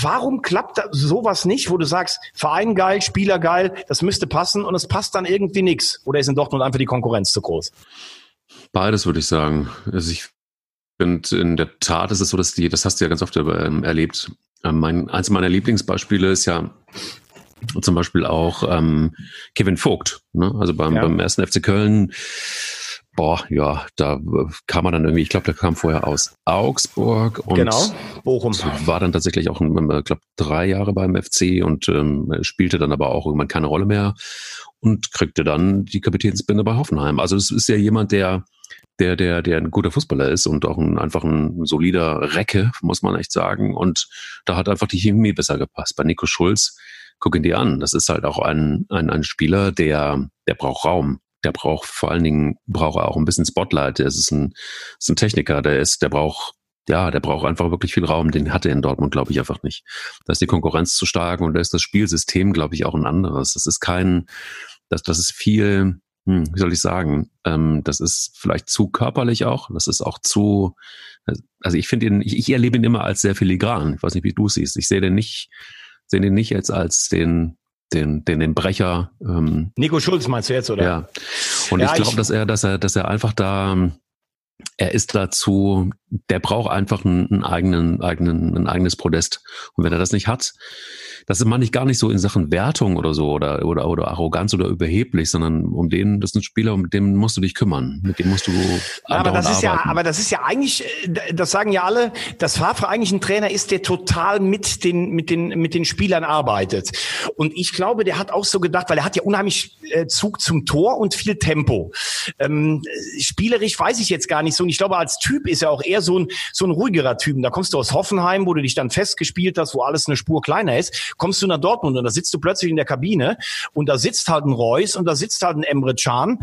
Warum klappt sowas nicht, wo du sagst, Verein geil, Spieler geil, das müsste passen und es passt dann irgendwie nichts? Oder ist in Dortmund einfach die Konkurrenz zu groß? Beides würde ich sagen. Also ich finde, in der Tat ist es so, dass die, das hast du ja ganz oft ähm, erlebt. Ähm, mein, eins meiner Lieblingsbeispiele ist ja zum Beispiel auch ähm, Kevin Vogt. Ne? Also beim, ja. beim ersten FC Köln boah, ja, da kam man dann irgendwie, ich glaube, der kam vorher aus Augsburg und genau, Bochum. war dann tatsächlich auch, ich glaube, drei Jahre beim FC und ähm, spielte dann aber auch irgendwann keine Rolle mehr und kriegte dann die Kapitänsbinde bei Hoffenheim. Also es ist ja jemand, der der, der, der ein guter Fußballer ist und auch ein, einfach ein solider Recke, muss man echt sagen. Und da hat einfach die Chemie besser gepasst. Bei Nico Schulz, guck ihn dir an. Das ist halt auch ein, ein, ein Spieler, der, der braucht Raum der braucht vor allen Dingen braucht er auch ein bisschen Spotlight. Der ist ein, ist ein Techniker, der ist, der braucht ja, der braucht einfach wirklich viel Raum. Den hat er in Dortmund, glaube ich, einfach nicht. Da ist die Konkurrenz zu stark und da ist das Spielsystem, glaube ich, auch ein anderes. Das ist kein, das, das ist viel, hm, wie soll ich sagen, ähm, das ist vielleicht zu körperlich auch. Das ist auch zu, also ich finde ihn, ich, ich erlebe ihn immer als sehr filigran. Ich weiß nicht, wie du siehst. Ich sehe den nicht, sehe den nicht jetzt als den, den, den, den Brecher. Ähm, Nico Schulz meinst du jetzt, oder? Ja. Und ja, ich glaube, dass er, dass er, dass er einfach da, er ist dazu, der braucht einfach einen, eigenen, eigenen, ein eigenes Podest. Und wenn er das nicht hat, das meine ich gar nicht so in Sachen Wertung oder so oder, oder, oder Arroganz oder überheblich, sondern um den, das ist ein Spieler, um den musst du dich kümmern. Mit dem musst du aber das ist arbeiten. ja, aber das ist ja eigentlich, das sagen ja alle, dass Favre eigentlich ein Trainer ist, der total mit den, mit den, mit den Spielern arbeitet. Und ich glaube, der hat auch so gedacht, weil er hat ja unheimlich äh, Zug zum Tor und viel Tempo. Ähm, spielerisch weiß ich jetzt gar nicht so. Ich glaube, als Typ ist er auch eher so ein, so ein ruhigerer Typ. Da kommst du aus Hoffenheim, wo du dich dann festgespielt hast, wo alles eine Spur kleiner ist kommst du nach Dortmund und da sitzt du plötzlich in der Kabine und da sitzt halt ein Reus und da sitzt halt ein Emre Can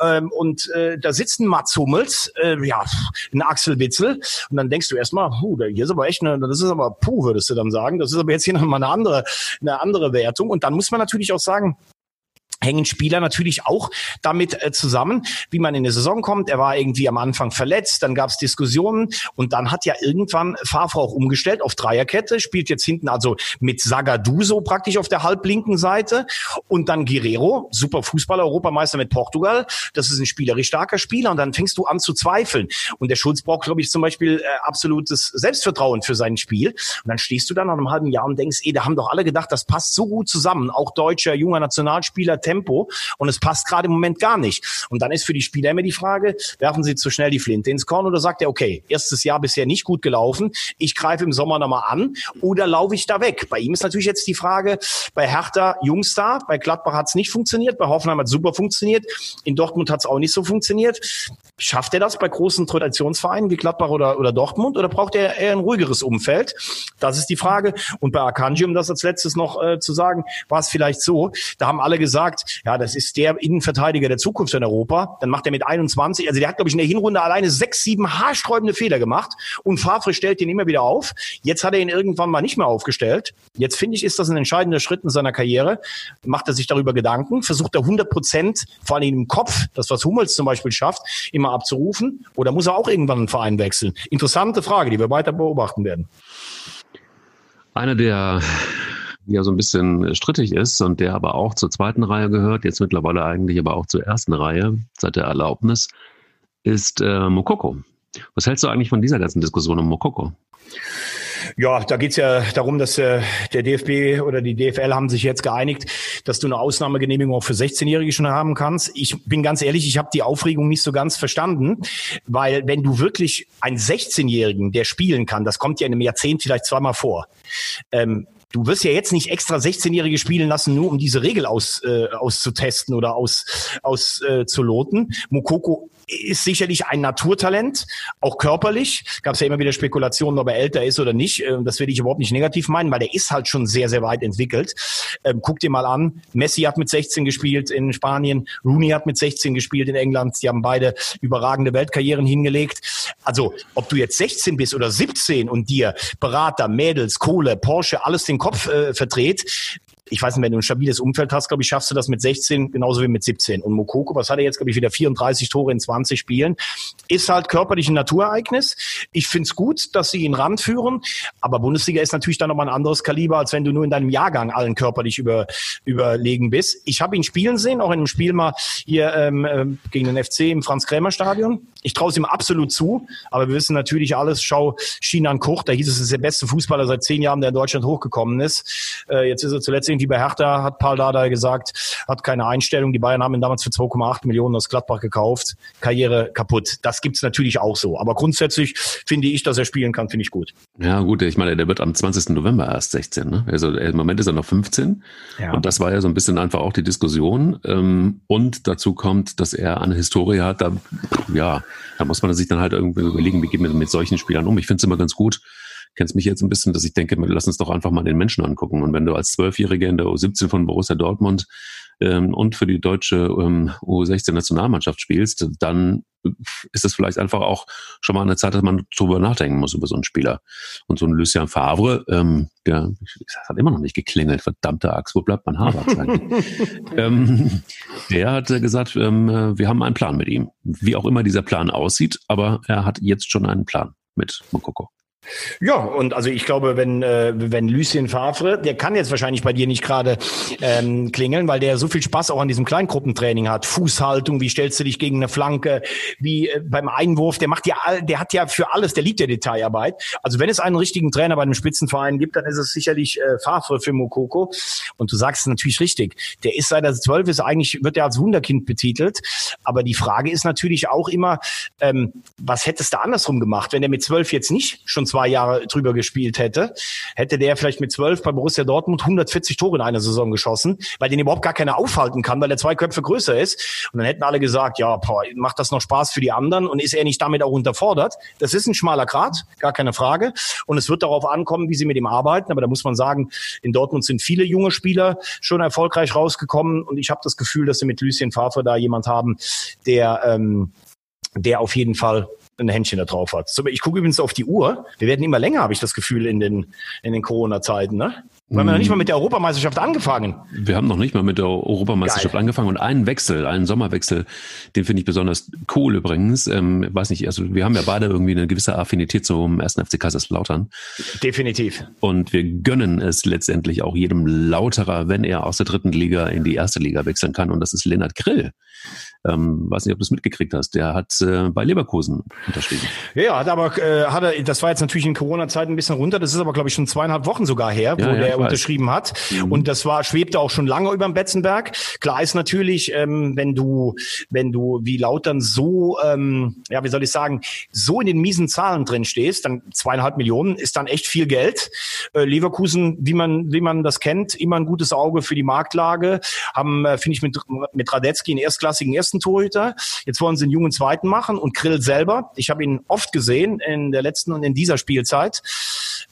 ähm, und äh, da sitzt ein Mats Hummels, äh, ja, ein Axel Witzel. Und dann denkst du erstmal, puh, hier ist aber echt eine, das ist aber puh, würdest du dann sagen, das ist aber jetzt hier nochmal eine andere, eine andere Wertung. Und dann muss man natürlich auch sagen, hängen Spieler natürlich auch damit äh, zusammen, wie man in die Saison kommt. Er war irgendwie am Anfang verletzt, dann gab es Diskussionen und dann hat ja irgendwann Favre auch umgestellt auf Dreierkette, spielt jetzt hinten also mit Sagaduso praktisch auf der halblinken Seite und dann Guerrero, super Fußballer, Europameister mit Portugal. Das ist ein spielerisch starker Spieler und dann fängst du an zu zweifeln. Und der Schulz braucht, glaube ich, zum Beispiel äh, absolutes Selbstvertrauen für sein Spiel. Und dann stehst du dann nach einem halben Jahr und denkst, ey, da haben doch alle gedacht, das passt so gut zusammen. Auch deutscher, junger Nationalspieler, Tempo und es passt gerade im Moment gar nicht. Und dann ist für die Spieler immer die Frage, werfen sie zu schnell die Flinte ins Korn oder sagt er, okay, erstes Jahr bisher nicht gut gelaufen, ich greife im Sommer nochmal an oder laufe ich da weg? Bei ihm ist natürlich jetzt die Frage, bei Hertha Jungstar, bei Gladbach hat es nicht funktioniert, bei Hoffenheim hat es super funktioniert, in Dortmund hat es auch nicht so funktioniert. Schafft er das bei großen Traditionsvereinen wie Gladbach oder, oder Dortmund oder braucht er eher ein ruhigeres Umfeld? Das ist die Frage. Und bei Akanji, um das als letztes noch äh, zu sagen, war es vielleicht so, da haben alle gesagt, sagt, ja, das ist der Innenverteidiger der Zukunft in Europa, dann macht er mit 21, also der hat, glaube ich, in der Hinrunde alleine sechs, sieben haarsträubende Fehler gemacht und Favre stellt ihn immer wieder auf. Jetzt hat er ihn irgendwann mal nicht mehr aufgestellt. Jetzt finde ich, ist das ein entscheidender Schritt in seiner Karriere. Macht er sich darüber Gedanken, versucht er 100 Prozent, vor allem im Kopf, das was Hummels zum Beispiel schafft, immer abzurufen oder muss er auch irgendwann einen Verein wechseln? Interessante Frage, die wir weiter beobachten werden. Einer der ja so ein bisschen strittig ist und der aber auch zur zweiten Reihe gehört, jetzt mittlerweile eigentlich aber auch zur ersten Reihe seit der Erlaubnis, ist äh, Mokoko. Was hältst du eigentlich von dieser ganzen Diskussion um Mokoko? Ja, da geht's ja darum, dass äh, der DFB oder die DFL haben sich jetzt geeinigt, dass du eine Ausnahmegenehmigung auch für 16-Jährige schon haben kannst. Ich bin ganz ehrlich, ich habe die Aufregung nicht so ganz verstanden, weil wenn du wirklich einen 16-Jährigen, der spielen kann, das kommt ja in einem Jahrzehnt vielleicht zweimal vor. Ähm, du wirst ja jetzt nicht extra 16-Jährige spielen lassen, nur um diese Regel aus, äh, auszutesten oder aus, aus äh, zu loten. Mokoko ist sicherlich ein Naturtalent, auch körperlich. Gab es ja immer wieder Spekulationen, ob er älter ist oder nicht. Ähm, das will ich überhaupt nicht negativ meinen, weil der ist halt schon sehr, sehr weit entwickelt. Ähm, guck dir mal an, Messi hat mit 16 gespielt in Spanien, Rooney hat mit 16 gespielt in England. Die haben beide überragende Weltkarrieren hingelegt. Also, ob du jetzt 16 bist oder 17 und dir Berater, Mädels, Kohle, Porsche, alles den Kopf äh, verdreht, ich weiß nicht, wenn du ein stabiles Umfeld hast, glaube ich, schaffst du das mit 16 genauso wie mit 17. Und Mokoko, was hat er jetzt, glaube ich, wieder 34 Tore in 20 Spielen, ist halt körperlich ein Naturereignis. Ich finde es gut, dass sie ihn ranführen, aber Bundesliga ist natürlich dann nochmal ein anderes Kaliber, als wenn du nur in deinem Jahrgang allen körperlich über, überlegen bist. Ich habe ihn spielen sehen, auch in einem Spiel mal hier ähm, ähm gegen den FC im Franz-Krämer-Stadion. Ich traue es ihm absolut zu, aber wir wissen natürlich alles, schau Shinan Koch, da hieß es, es ist der beste Fußballer seit zehn Jahren, der in Deutschland hochgekommen ist. Äh, jetzt ist er zuletzt irgendwie bei Hertha, hat Paul Dada gesagt, hat keine Einstellung. Die Bayern haben ihn damals für 2,8 Millionen aus Gladbach gekauft. Karriere kaputt. Das gibt's natürlich auch so. Aber grundsätzlich finde ich, dass er spielen kann, finde ich gut. Ja, gut, ich meine, der wird am 20. November erst 16. Ne? Also im Moment ist er noch 15. Ja. Und das war ja so ein bisschen einfach auch die Diskussion. Ähm, und dazu kommt, dass er eine Historie hat, da, ja, da muss man sich dann halt irgendwie überlegen, wie geht man mit solchen Spielern um. Ich finde es immer ganz gut, kennst mich jetzt ein bisschen, dass ich denke, lass uns doch einfach mal den Menschen angucken. Und wenn du als Zwölfjähriger in der U17 von Borussia Dortmund ähm, und für die deutsche ähm, U16-Nationalmannschaft spielst, dann ist es vielleicht einfach auch schon mal eine Zeit, dass man drüber nachdenken muss über so einen Spieler. Und so ein Lucien Favre, ähm, der hat immer noch nicht geklingelt, verdammte Axt, wo bleibt mein Harvard *laughs* ähm, der hat gesagt, ähm, wir haben einen Plan mit ihm. Wie auch immer dieser Plan aussieht, aber er hat jetzt schon einen Plan mit Mokoko. Ja, und also ich glaube, wenn, äh, wenn Lucien Favre, der kann jetzt wahrscheinlich bei dir nicht gerade ähm, klingeln, weil der so viel Spaß auch an diesem Kleingruppentraining hat. Fußhaltung, wie stellst du dich gegen eine Flanke, wie äh, beim Einwurf, der macht ja der hat ja für alles, der liebt ja Detailarbeit. Also wenn es einen richtigen Trainer bei einem Spitzenverein gibt, dann ist es sicherlich äh, Favre für Mokoko. Und du sagst es natürlich richtig. Der ist seit er zwölf ist, eigentlich wird er als Wunderkind betitelt. Aber die Frage ist natürlich auch immer, ähm, was hättest du andersrum gemacht, wenn er mit zwölf jetzt nicht schon zwei Jahre drüber gespielt hätte, hätte der vielleicht mit zwölf bei Borussia Dortmund 140 Tore in einer Saison geschossen, weil den überhaupt gar keiner aufhalten kann, weil er zwei Köpfe größer ist. Und dann hätten alle gesagt, ja, boah, macht das noch Spaß für die anderen und ist er nicht damit auch unterfordert? Das ist ein schmaler Grat, gar keine Frage. Und es wird darauf ankommen, wie sie mit ihm arbeiten. Aber da muss man sagen, in Dortmund sind viele junge Spieler schon erfolgreich rausgekommen. Und ich habe das Gefühl, dass sie mit Lucien Favre da jemand haben, der ähm, der auf jeden Fall ein Händchen da drauf hat. So, ich gucke übrigens auf die Uhr. Wir werden immer länger, habe ich das Gefühl, in den, in den Corona-Zeiten. Ne? Wir haben ja noch nicht mal mit der Europameisterschaft angefangen. Wir haben noch nicht mal mit der Europameisterschaft Geil. angefangen und einen Wechsel, einen Sommerwechsel, den finde ich besonders cool übrigens. Ähm, weiß nicht, also wir haben ja beide irgendwie eine gewisse Affinität zum ersten FC Kaiserslautern. Definitiv. Und wir gönnen es letztendlich auch jedem Lauterer, wenn er aus der dritten Liga in die erste Liga wechseln kann. Und das ist Lennart Grill. Ähm, weiß nicht, ob du es mitgekriegt hast. Der hat äh, bei Leverkusen unterschrieben. Ja, hat aber äh, hat er, das war jetzt natürlich in Corona-Zeiten ein bisschen runter. Das ist aber, glaube ich, schon zweieinhalb Wochen sogar her, wo ja, ja, der unterschrieben hat. Mhm. Und das war schwebte auch schon lange über dem Betzenberg. Klar ist natürlich, ähm, wenn du wenn du wie Lautern so, ähm, ja, wie soll ich sagen, so in den miesen Zahlen drin stehst, dann zweieinhalb Millionen ist dann echt viel Geld. Äh, Leverkusen, wie man wie man das kennt, immer ein gutes Auge für die Marktlage, haben äh, finde ich mit mit Radetzky einen erstklassigen ersten Torhüter. Jetzt wollen sie einen jungen zweiten machen und Grill selber. Ich habe ihn oft gesehen in der letzten und in dieser Spielzeit.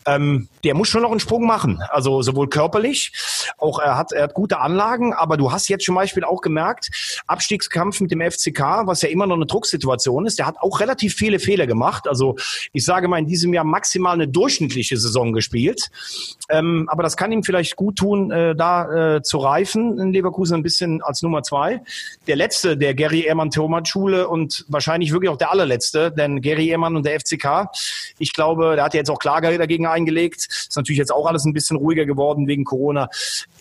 Ähm, der muss schon noch einen Sprung machen. Also sowohl körperlich, auch er hat, er hat gute Anlagen, aber du hast jetzt zum Beispiel auch gemerkt, Abstiegskampf mit dem FCK, was ja immer noch eine Drucksituation ist, der hat auch relativ viele Fehler gemacht. Also ich sage mal, in diesem Jahr maximal eine durchschnittliche Saison gespielt. Ähm, aber das kann ihm vielleicht gut tun, äh, da äh, zu reifen in Leverkusen ein bisschen als Nummer zwei. Der letzte, der Gary Ehrmann Thomas Schule und wahrscheinlich wirklich auch der allerletzte, denn Gary Ehrmann und der FCK, ich glaube, der hat ja jetzt auch Klage dagegen eingelegt. Ist natürlich jetzt auch alles ein bisschen ruhiger geworden wegen Corona.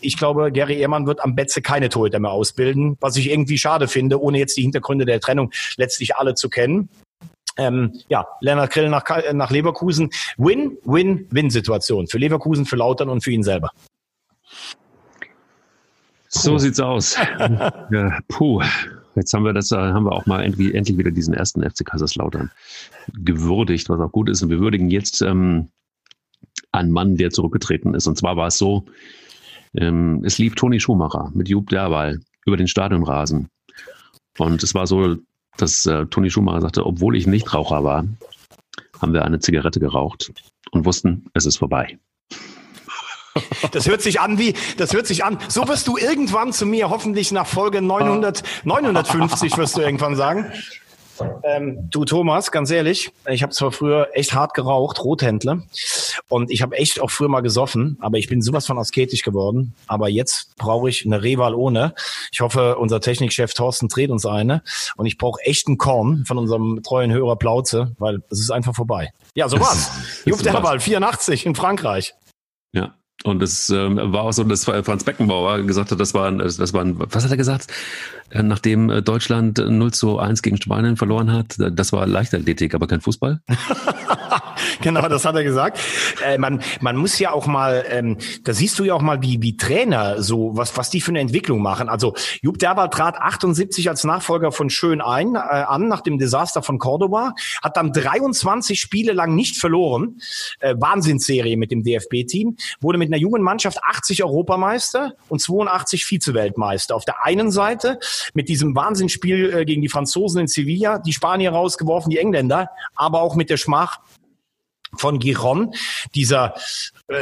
Ich glaube, Gary Ehrmann wird am Betze keine Torhüter mehr ausbilden, was ich irgendwie schade finde, ohne jetzt die Hintergründe der Trennung letztlich alle zu kennen. Ähm, ja, Lennart Grill nach, nach Leverkusen. Win-Win-Win-Situation für Leverkusen, für Lautern und für ihn selber. So sieht's aus. *laughs* ja, puh. Jetzt haben wir das, äh, haben wir auch mal endlich, endlich wieder diesen ersten FC Kaiserslautern gewürdigt, was auch gut ist. Und wir würdigen jetzt ähm, ein Mann, der zurückgetreten ist. Und zwar war es so, ähm, es lief Toni Schumacher mit Jupp Derwal über den Stadionrasen. Und es war so, dass äh, Toni Schumacher sagte, obwohl ich nicht Raucher war, haben wir eine Zigarette geraucht und wussten, es ist vorbei. Das hört sich an wie, das hört sich an. So wirst du irgendwann zu mir, hoffentlich nach Folge 900, 950 wirst du irgendwann sagen. Ähm, du Thomas, ganz ehrlich, ich habe zwar früher echt hart geraucht, Rothändler, und ich habe echt auch früher mal gesoffen, aber ich bin sowas von asketisch geworden. Aber jetzt brauche ich eine Reval ohne. Ich hoffe, unser Technikchef Thorsten dreht uns eine. Und ich brauche echt einen Korn von unserem treuen Hörer Plauze, weil es ist einfach vorbei. Ja, so war's. *laughs* Jupp Derwal, 84 in Frankreich. Ja, und es ähm, war auch so, dass Franz Beckenbauer gesagt hat, das war, das war ein, was hat er gesagt? Äh, nachdem äh, Deutschland 0 zu 1 gegen Spanien verloren hat, das war Leichtathletik, aber kein Fußball. *laughs* *laughs* genau, das hat er gesagt. Äh, man, man muss ja auch mal, ähm, da siehst du ja auch mal, wie, wie Trainer so, was, was die für eine Entwicklung machen. Also Jupp Derwald trat 78 als Nachfolger von Schön ein, äh, an, nach dem Desaster von Cordoba, hat dann 23 Spiele lang nicht verloren. Äh, Wahnsinnsserie mit dem DFB-Team, wurde mit einer jungen Mannschaft 80 Europameister und 82 Vize-Weltmeister. Auf der einen Seite mit diesem Wahnsinnsspiel äh, gegen die Franzosen in Sevilla, die Spanier rausgeworfen, die Engländer, aber auch mit der Schmach von Giron, dieser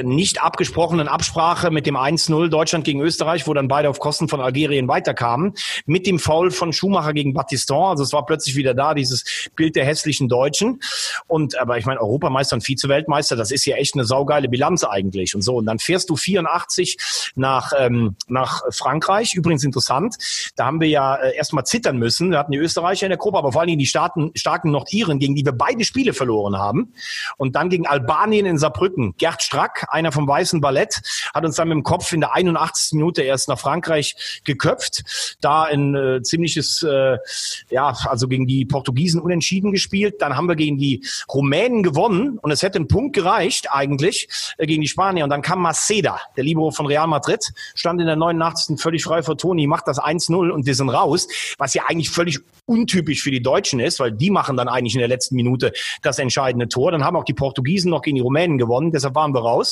nicht abgesprochenen Absprache mit dem 1-0 Deutschland gegen Österreich, wo dann beide auf Kosten von Algerien weiterkamen, mit dem Foul von Schumacher gegen Battiston. Also es war plötzlich wieder da, dieses Bild der hässlichen Deutschen. Und aber ich meine, Europameister und Vize-Weltmeister, das ist ja echt eine saugeile Bilanz eigentlich. Und so, und dann fährst du 84 nach, ähm, nach Frankreich. Übrigens interessant, da haben wir ja äh, erstmal zittern müssen. Wir hatten die Österreicher in der Gruppe, aber vor allen Dingen die starken, starken Nordiren, gegen die wir beide Spiele verloren haben. Und dann gegen Albanien in Saarbrücken. Gerd Strack, einer vom Weißen Ballett, hat uns dann mit dem Kopf in der 81. Minute erst nach Frankreich geköpft. Da ein äh, ziemliches, äh, ja, also gegen die Portugiesen unentschieden gespielt. Dann haben wir gegen die Rumänen gewonnen und es hätte ein Punkt gereicht eigentlich äh, gegen die Spanier. Und dann kam Maceda, der Libero von Real Madrid, stand in der 89. völlig frei vor Toni, macht das 1-0 und wir sind raus, was ja eigentlich völlig untypisch für die Deutschen ist, weil die machen dann eigentlich in der letzten Minute das entscheidende Tor. Dann haben auch die Portugiesen noch gegen die Rumänen gewonnen, deshalb waren wir raus.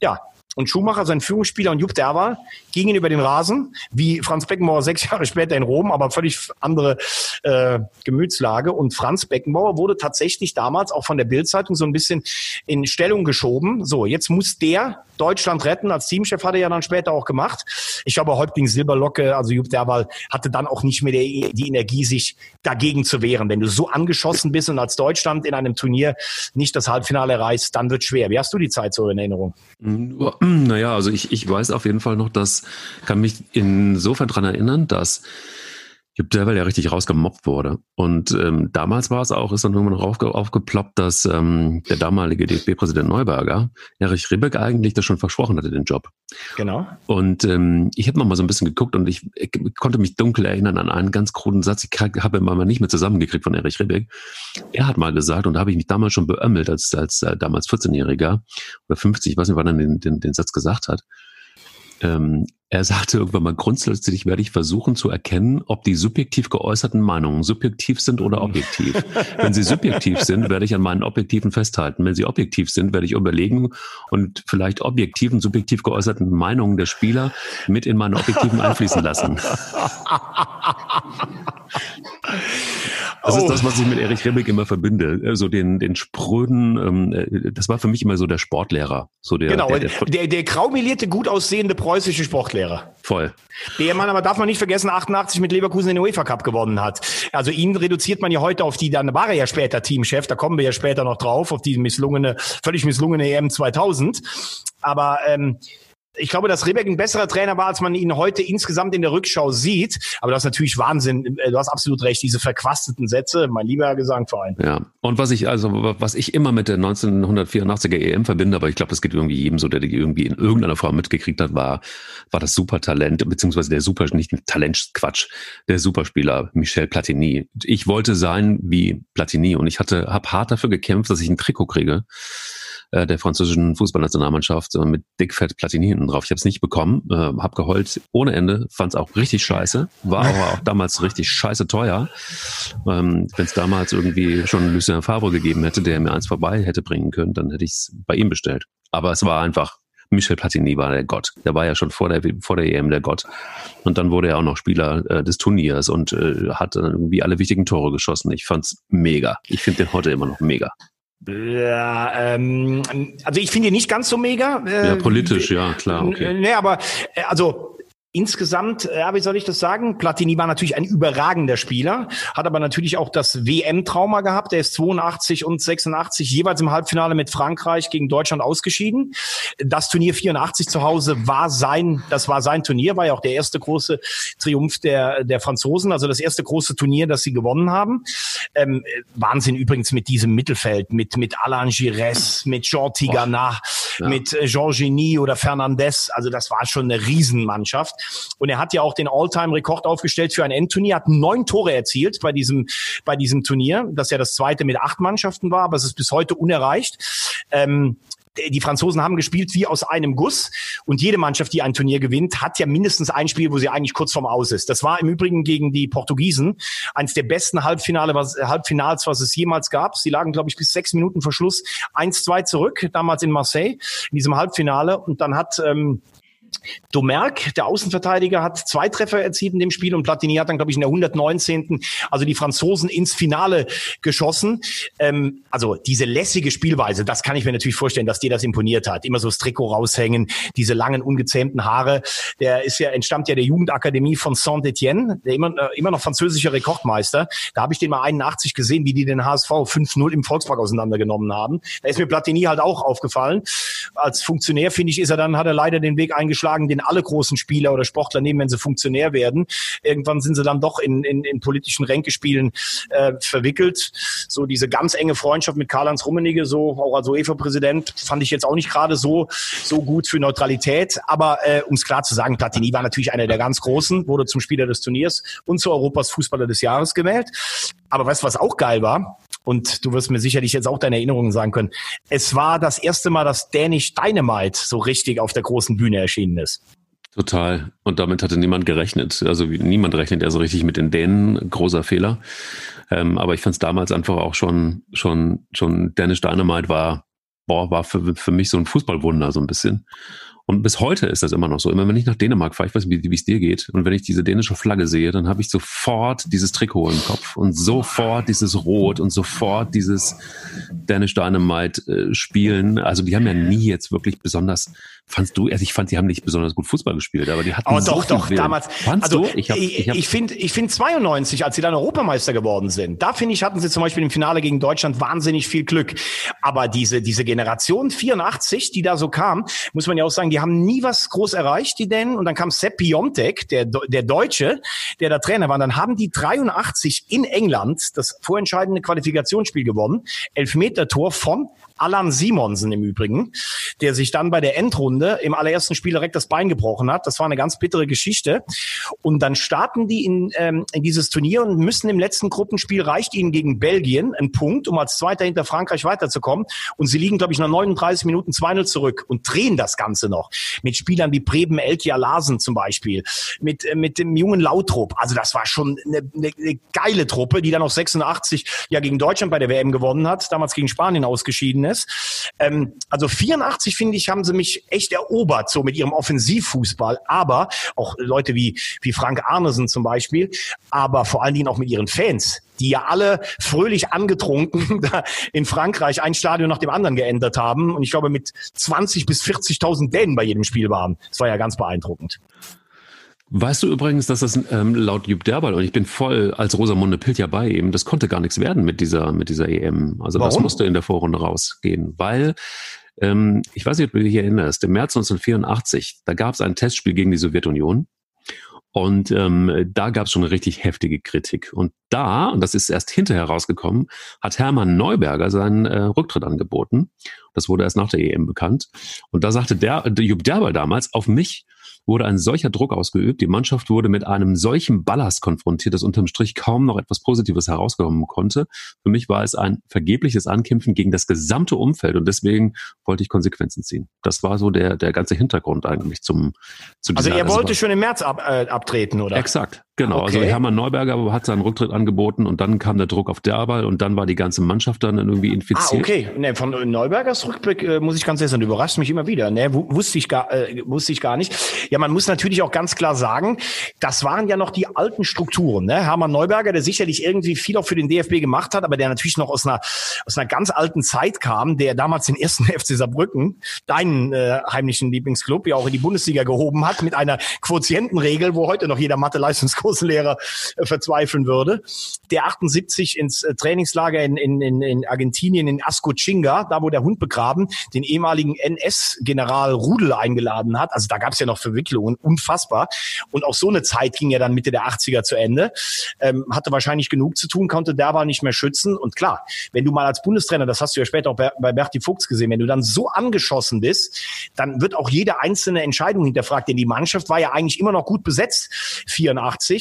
Ja, und Schumacher, sein Führungsspieler und Jupp Derwal gingen über den Rasen, wie Franz Beckenbauer *laughs* sechs Jahre später in Rom, aber völlig andere äh, Gemütslage. Und Franz Beckenbauer wurde tatsächlich damals auch von der Bildzeitung so ein bisschen in Stellung geschoben. So, jetzt muss der Deutschland retten. Als Teamchef hat er ja dann später auch gemacht. Ich glaube, Häuptling Silberlocke, also Jupp Derwal, hatte dann auch nicht mehr die, die Energie, sich dagegen zu wehren. Wenn du so angeschossen bist und als Deutschland in einem Turnier nicht das Halbfinale erreichst, dann wird schwer. Wie hast du die Zeit so in Erinnerung? Naja, also ich, ich weiß auf jeden Fall noch, dass, kann mich insofern dran erinnern, dass Jupp Derwell ja richtig rausgemobbt wurde. Und ähm, damals war es auch, ist dann irgendwann noch aufge, aufgeploppt, dass ähm, der damalige DFB-Präsident Neuberger, Erich Ribbeck, eigentlich das schon versprochen hatte, den Job. Genau. Und ähm, ich habe noch mal so ein bisschen geguckt und ich, ich konnte mich dunkel erinnern an einen ganz kruden Satz. Ich habe ihn mal nicht mehr zusammengekriegt von Erich Ribbeck. Er hat mal gesagt, und da habe ich mich damals schon beömmelt, als, als äh, damals 14-Jähriger oder 50, ich weiß nicht, wann er den, den, den Satz gesagt hat. Ähm, er sagte irgendwann mal, grundsätzlich werde ich versuchen zu erkennen, ob die subjektiv geäußerten Meinungen subjektiv sind oder objektiv. *laughs* Wenn sie subjektiv sind, werde ich an meinen Objektiven festhalten. Wenn sie objektiv sind, werde ich überlegen und vielleicht objektiven, subjektiv geäußerten Meinungen der Spieler mit in meine Objektiven einfließen lassen. *laughs* Das oh. ist das, was ich mit Erich Rebeck immer verbinde. So also den, den spröden, ähm, äh, das war für mich immer so der Sportlehrer. So der, genau, der, der, der, der graumelierte, gut aussehende preußische Sportlehrer. Voll. Der Mann aber darf man nicht vergessen, 88 mit Leverkusen den UEFA Cup gewonnen hat. Also ihn reduziert man ja heute auf die, dann war er ja später Teamchef, da kommen wir ja später noch drauf, auf die misslungene, völlig misslungene EM 2000. Aber ähm, ich glaube, dass Rebeck ein besserer Trainer war, als man ihn heute insgesamt in der Rückschau sieht. Aber das ist natürlich Wahnsinn. Du hast absolut recht. Diese verquasteten Sätze, mein lieber Gesangverein. Ja. Und was ich, also, was ich immer mit der 1984er EM verbinde, aber ich glaube, das geht irgendwie jedem so, der die irgendwie in irgendeiner Form mitgekriegt hat, war, war das Supertalent, beziehungsweise der Super, nicht Talent, Quatsch, der Superspieler Michel Platini. Ich wollte sein wie Platini und ich hatte, habe hart dafür gekämpft, dass ich ein Trikot kriege äh, der französischen Fußballnationalmannschaft mit dickfett Platini hinten drauf. Ich habe es nicht bekommen, äh, habe geheult ohne Ende, fand es auch richtig scheiße, war aber auch damals richtig scheiße teuer. Ähm, Wenn es damals irgendwie schon Lucien Favre gegeben hätte, der mir eins vorbei hätte bringen können, dann hätte ich es bei ihm bestellt. Aber es war einfach, Michel Platini war der Gott. Der war ja schon vor der, vor der EM der Gott. Und dann wurde er auch noch Spieler äh, des Turniers und äh, hat irgendwie alle wichtigen Tore geschossen. Ich fand's mega. Ich finde den heute immer noch mega. Ja, ähm, also ich finde ihn nicht ganz so mega. Äh, ja, politisch, ja, klar. Okay. Nee, aber äh, also Insgesamt, ja, wie soll ich das sagen? Platini war natürlich ein überragender Spieler, hat aber natürlich auch das WM-Trauma gehabt. Er ist 82 und 86 jeweils im Halbfinale mit Frankreich gegen Deutschland ausgeschieden. Das Turnier 84 zu Hause war sein, das war sein Turnier, war ja auch der erste große Triumph der, der Franzosen, also das erste große Turnier, das sie gewonnen haben. Ähm, Wahnsinn übrigens mit diesem Mittelfeld, mit, mit Alain Giresse, mit Jean Tigana, ja. mit äh, Jean Genie oder Fernandez. Also das war schon eine Riesenmannschaft. Und er hat ja auch den All-Time-Rekord aufgestellt für ein Endturnier, hat neun Tore erzielt bei diesem, bei diesem Turnier, das ja das zweite mit acht Mannschaften war, aber es ist bis heute unerreicht. Ähm, die Franzosen haben gespielt wie aus einem Guss und jede Mannschaft, die ein Turnier gewinnt, hat ja mindestens ein Spiel, wo sie eigentlich kurz vorm Aus ist. Das war im Übrigen gegen die Portugiesen eines der besten Halbfinale, was, Halbfinals, was es jemals gab. Sie lagen, glaube ich, bis sechs Minuten vor Schluss 1-2 zurück, damals in Marseille, in diesem Halbfinale. Und dann hat ähm, Domerck, der Außenverteidiger, hat zwei Treffer erzielt in dem Spiel und Platini hat dann, glaube ich, in der 119. also die Franzosen ins Finale geschossen. Ähm, also diese lässige Spielweise, das kann ich mir natürlich vorstellen, dass dir das imponiert hat. Immer so das Trikot raushängen, diese langen, ungezähmten Haare. Der ist ja, entstammt ja der Jugendakademie von Saint-Etienne, der immer, äh, immer noch französischer Rekordmeister. Da habe ich den mal 81 gesehen, wie die den HSV 5-0 im Volkspark auseinandergenommen haben. Da ist mir Platini halt auch aufgefallen. Als Funktionär, finde ich, ist er dann, hat er leider den Weg eingeschlagen eingeschlagen, den alle großen Spieler oder Sportler nehmen, wenn sie Funktionär werden. Irgendwann sind sie dann doch in, in, in politischen Ränkespielen äh, verwickelt. So diese ganz enge Freundschaft mit Karl-Heinz Rummenigge, so auch als UEFA-Präsident, fand ich jetzt auch nicht gerade so, so gut für Neutralität. Aber äh, um es klar zu sagen, Platini war natürlich einer der ganz Großen, wurde zum Spieler des Turniers und zu Europas Fußballer des Jahres gewählt. Aber weißt du, was auch geil war? Und du wirst mir sicherlich jetzt auch deine Erinnerungen sagen können. Es war das erste Mal, dass Danish Dynamite so richtig auf der großen Bühne erschienen ist. Total. Und damit hatte niemand gerechnet. Also niemand rechnet ja so richtig mit den Dänen. Großer Fehler. Ähm, aber ich fand es damals einfach auch schon, schon, schon Danish Dynamite war, boah, war für, für mich so ein Fußballwunder so ein bisschen. Und bis heute ist das immer noch so. Immer wenn ich nach Dänemark fahre, ich weiß nicht, wie es dir geht, und wenn ich diese dänische Flagge sehe, dann habe ich sofort dieses Trikot im Kopf und sofort dieses Rot und sofort dieses Danish Dynamite äh, spielen. Also die haben ja nie jetzt wirklich besonders Fandst du, also ich fand, die haben nicht besonders gut Fußball gespielt, aber die hatten oh, so doch, doch, Willen. damals. Fandst also, du? Ich, hab, ich, hab, ich finde, ich finde 92, als sie dann Europameister geworden sind, da finde ich, hatten sie zum Beispiel im Finale gegen Deutschland wahnsinnig viel Glück. Aber diese, diese Generation 84, die da so kam, muss man ja auch sagen, die haben nie was groß erreicht, die denn. Und dann kam Sepp Piontek, der, der Deutsche, der da Trainer war. Und dann haben die 83 in England das vorentscheidende Qualifikationsspiel gewonnen. Elfmeter-Tor von Alan Simonsen im Übrigen, der sich dann bei der Endrunde im allerersten Spiel direkt das Bein gebrochen hat. Das war eine ganz bittere Geschichte. Und dann starten die in, ähm, in dieses Turnier und müssen im letzten Gruppenspiel reicht ihnen gegen Belgien ein Punkt, um als Zweiter hinter Frankreich weiterzukommen. Und sie liegen, glaube ich, nach 39 Minuten 2-0 zurück und drehen das Ganze noch. Mit Spielern wie Preben Elkia Larsen zum Beispiel, mit, äh, mit dem jungen Lautrup. Also das war schon eine, eine, eine geile Truppe, die dann auch 86 ja gegen Deutschland bei der WM gewonnen hat, damals gegen Spanien ausgeschieden ist. Ähm, also 84, finde ich, haben sie mich echt erobert, so mit ihrem Offensivfußball. Aber auch Leute wie, wie Frank Arnesen zum Beispiel, aber vor allen Dingen auch mit ihren Fans die ja alle fröhlich angetrunken *laughs* in Frankreich ein Stadion nach dem anderen geändert haben und ich glaube mit 20 bis 40.000 Dänen bei jedem Spiel waren. Das war ja ganz beeindruckend. Weißt du übrigens, dass das ähm, laut Jupp Derbal, und ich bin voll als Rosamunde Pilt ja bei ihm, das konnte gar nichts werden mit dieser, mit dieser EM. Also Warum? das musste in der Vorrunde rausgehen, weil ähm, ich weiß nicht, ob du dich erinnerst, im März 1984, da gab es ein Testspiel gegen die Sowjetunion. Und ähm, da gab es schon eine richtig heftige Kritik. Und da, und das ist erst hinterher rausgekommen, hat Hermann Neuberger seinen äh, Rücktritt angeboten. Das wurde erst nach der EM bekannt. Und da sagte der, der Jupp Derber damals, auf mich wurde ein solcher Druck ausgeübt. Die Mannschaft wurde mit einem solchen Ballast konfrontiert, dass unterm Strich kaum noch etwas Positives herauskommen konnte. Für mich war es ein vergebliches Ankämpfen gegen das gesamte Umfeld und deswegen wollte ich Konsequenzen ziehen. Das war so der, der ganze Hintergrund eigentlich zum, zu Also er wollte schon im März ab, äh, abtreten, oder? Exakt. Genau, also Okay. Hermann Neuberger hat seinen Rücktritt angeboten und dann kam der Druck auf Derbal und dann war die ganze Mannschaft dann irgendwie Ah, infiziert. okay. Nee, von Neubergers Rückblick äh, muss ich ganz ehrlich sagen, überrascht mich immer wieder. Nee, wu- wusste ich gar, äh, wusste ich gar nicht. Ja, man muss natürlich auch ganz klar sagen, das waren ja noch die alten Strukturen. Ne? Hermann Neuberger, der sicherlich irgendwie viel auch für den DFB gemacht hat, aber der natürlich noch aus einer aus einer ganz alten Zeit kam, der damals den ersten *laughs* FC Saarbrücken, deinen äh, heimlichen Lieblingsclub, ja auch in die Bundesliga gehoben hat mit einer Quotientenregel, wo heute noch jeder Mathe-Leistungskurslehrer äh, verzweifeln würde. Der 78 ins äh, Trainingslager in, in, in, in Argentinien, in Ascochinga, da wo der Hund begraben, den ehemaligen NS-General Rudel eingeladen hat. Also da gab es ja noch Verwicklungen, unfassbar. Und auch so eine Zeit ging ja dann Mitte der 80er zu Ende. Ähm, hatte wahrscheinlich genug zu tun, konnte Derbar nicht mehr schützen. Und klar, wenn du mal als Bundestrainer, das hast du ja später auch bei, bei Berti Fuchs gesehen, wenn du dann so angeschossen bist, dann wird auch jede einzelne Entscheidung hinterfragt. Denn die Mannschaft war ja eigentlich immer noch gut besetzt, 84.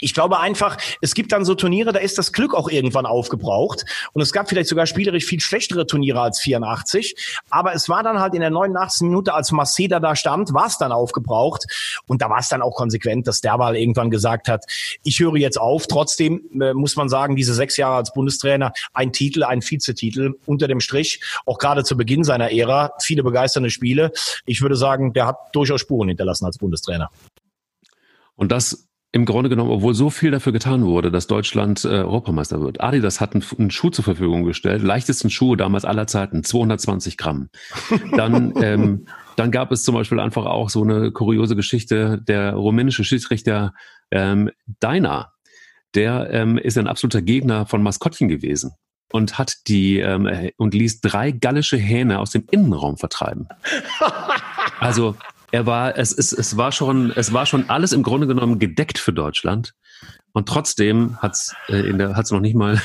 Ich glaube einfach, es gibt dann so Turniere, da ist das Glück auch irgendwann aufgebraucht. Und es gab vielleicht sogar spielerisch viel schlechtere Turniere als 84. Aber es war dann halt in der 89. Minute, als Maceda da stand, war es dann aufgebraucht. Und da war es dann auch konsequent, dass Derwal irgendwann gesagt hat, ich höre jetzt auf. Trotzdem äh, muss man sagen, diese sechs Jahre als Bundestrainer, ein Titel, ein Vizetitel unter dem Strich, auch gerade zu Beginn seiner Ära, viele begeisternde Spiele. Ich würde sagen, der hat durchaus Spuren hinterlassen als Bundestrainer. Und das im Grunde genommen, obwohl so viel dafür getan wurde, dass Deutschland äh, Europameister wird. Adidas hat einen, einen Schuh zur Verfügung gestellt, leichtesten Schuh damals aller Zeiten, 220 Gramm. Dann, *laughs* ähm, dann gab es zum Beispiel einfach auch so eine kuriose Geschichte, der rumänische Schiedsrichter ähm, Deiner, der ähm, ist ein absoluter Gegner von Maskottchen gewesen und hat die ähm, äh, und ließ drei gallische Hähne aus dem Innenraum vertreiben. *laughs* Also er war, es, es, es war schon, es war schon alles im Grunde genommen gedeckt für Deutschland. Und trotzdem hat's äh, in der hat's noch nicht mal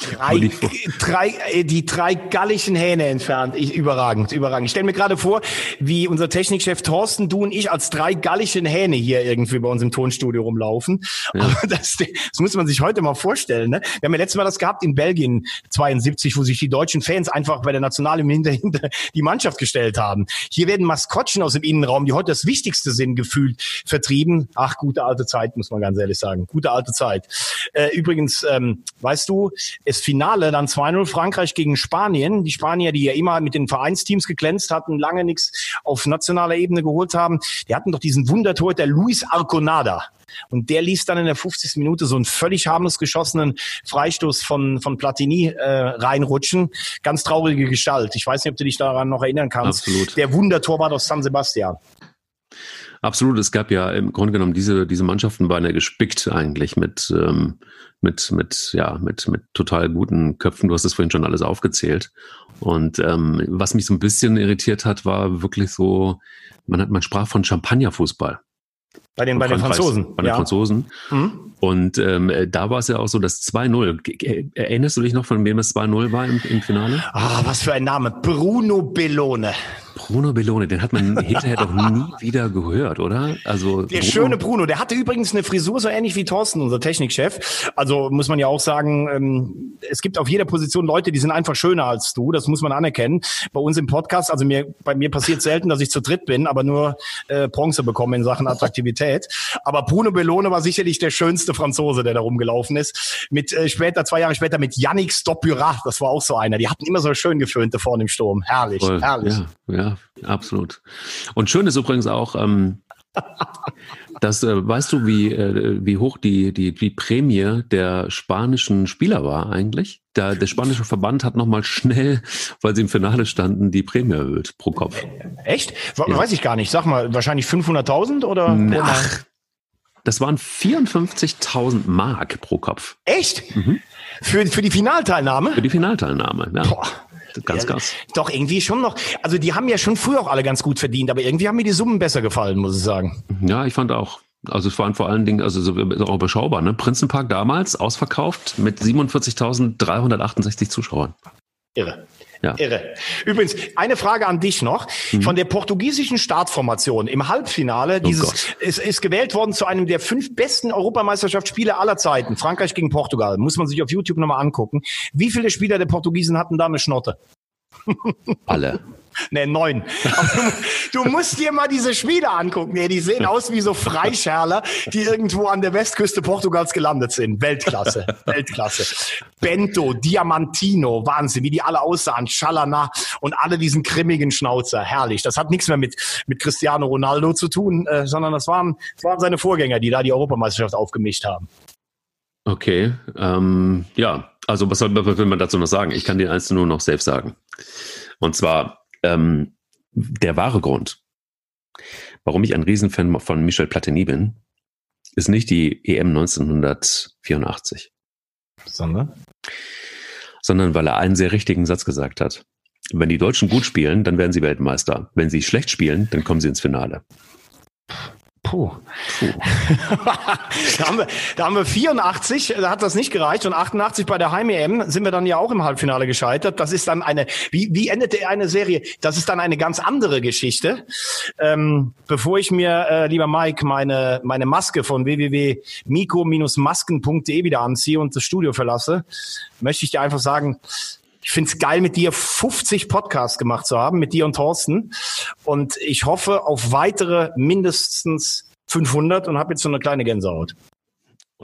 Drei, drei, äh, die drei gallischen Hähne entfernt. Ich, überragend, überragend. Ich stelle mir gerade vor, wie unser Technikchef Thorsten, du und ich als drei gallischen Hähne hier irgendwie bei uns im Tonstudio rumlaufen. Ja. Aber das, das muss man sich heute mal vorstellen. Ne? Wir haben ja letztes Mal das gehabt in Belgien 72, wo sich die deutschen Fans einfach bei der Nationalen hinter, hinter die Mannschaft gestellt haben. Hier werden Maskottchen aus dem Innenraum, die heute das Wichtigste sind, gefühlt vertrieben. Ach, gute alte Zeit, muss man ganz ehrlich sagen. Gute alte Zeit. Äh, übrigens, ähm, weißt du, das Finale dann 2-0 Frankreich gegen Spanien. Die Spanier, die ja immer mit den Vereinsteams geglänzt hatten, lange nichts auf nationaler Ebene geholt haben, die hatten doch diesen Wundertor, der Luis Arconada. Und der ließ dann in der 50. Minute so einen völlig harmlos geschossenen Freistoß von, von Platini äh, reinrutschen. Ganz traurige Gestalt. Ich weiß nicht, ob du dich daran noch erinnern kannst. Absolut. Der Wundertorwart aus San Sebastian. Absolut, es gab ja im Grunde genommen diese, diese Mannschaften waren ja gespickt eigentlich mit, ähm, mit, mit, ja, mit, mit total guten Köpfen. Du hast es vorhin schon alles aufgezählt. Und ähm, was mich so ein bisschen irritiert hat, war wirklich so, man hat, man sprach von Champagnerfußball. Bei den, bei den Franzosen. Bei den ja. Franzosen. Mhm. Und ähm, äh, da war es ja auch so, das 2-0. Ge- ge- Erinnerst du dich noch, von wem das 2-0 war im, im Finale? Ah, was für ein Name. Bruno Bellone. Bruno Bellone, den hat man *laughs* hinterher doch nie wieder gehört, oder? Also Der Bruno- schöne Bruno, der hatte übrigens eine Frisur so ähnlich wie Thorsten, unser Technikchef. Also muss man ja auch sagen, ähm, es gibt auf jeder Position Leute, die sind einfach schöner als du. Das muss man anerkennen. Bei uns im Podcast, also mir, bei mir passiert selten, dass ich zu dritt bin, aber nur äh, Bronze bekomme in Sachen Attraktivität. Aber Bruno Bellone war sicherlich der schönste Franzose, der da rumgelaufen ist. Mit äh, später, zwei Jahre später mit Yannick Stopura, das war auch so einer. Die hatten immer so schön geföhnte vorne im Sturm. Herrlich, Voll. herrlich. Ja, ja, absolut. Und schön ist übrigens auch, ähm, dass, äh, weißt du, wie, äh, wie hoch die, die, die Prämie der spanischen Spieler war eigentlich? Da, der spanische Verband hat nochmal schnell, weil sie im Finale standen, die Prämie erhöht pro Kopf. Echt? We- Ja. Weiß ich gar nicht. Sag mal, wahrscheinlich 500.000 oder? oder? Ach, das waren 54.000 Mark pro Kopf Echt? Mhm. Für, für die Finalteilnahme? für die Finalteilnahme. Ja, Boah. Ganz Ja, krass. Doch, irgendwie schon noch. Also die haben ja schon früher auch alle ganz gut verdient, aber irgendwie haben mir die Summen besser gefallen, muss ich sagen. Ja, ich fand auch. Also es waren vor allen Dingen, also so, so auch überschaubar, ne? Prinzenpark damals ausverkauft mit 47.368 Zuschauern. Irre. Ja. Irre. Übrigens, eine Frage an dich noch. Mhm. Von der portugiesischen Startformation im Halbfinale, dieses, Oh ist, ist gewählt worden zu einem der fünf besten Europameisterschaftsspiele aller Zeiten. Frankreich gegen Portugal. Muss man sich auf YouTube nochmal angucken. Wie viele Spieler der Portugiesen hatten da eine Schnotte? Alle. *laughs* Ne, neun. Du, du, musst dir mal diese Spiele angucken. Nee, die sehen aus wie so Freischärler, die irgendwo an der Westküste Portugals gelandet sind. Weltklasse. Weltklasse. Bento, Diamantino, Wahnsinn, wie die alle aussahen. Schalana und alle diesen grimmigen Schnauzer. Herrlich. Das hat nichts mehr mit, mit Cristiano Ronaldo zu tun, äh, sondern das waren, das waren seine Vorgänger, die da die Europameisterschaft aufgemischt haben. Okay, ähm, ja, also was, soll, was will man dazu noch sagen? Ich kann den eins nur noch selbst sagen. Und zwar ähm, der wahre Grund, warum ich ein Riesenfan von Michel Platini bin, ist nicht die EM 1984. Sondern? Sondern weil er einen sehr richtigen Satz gesagt hat. Wenn die Deutschen gut spielen, dann werden sie Weltmeister. Wenn sie schlecht spielen, dann kommen sie ins Finale. Puh. Puh. *laughs* da, haben wir, da haben wir 84, da hat das nicht gereicht und 88 bei der Heim-EM sind wir dann ja auch im Halbfinale gescheitert. Das ist dann eine, wie, wie endete eine Serie? Das ist dann eine ganz andere Geschichte. Ähm, bevor ich mir, äh, lieber Mike, meine, meine Maske von www.miko-masken.de wieder anziehe und das Studio verlasse, möchte ich dir einfach sagen, ich finde es geil, mit dir 50 Podcasts gemacht zu haben, mit dir und Thorsten. Und ich hoffe auf weitere mindestens 500 und habe jetzt so eine kleine Gänsehaut.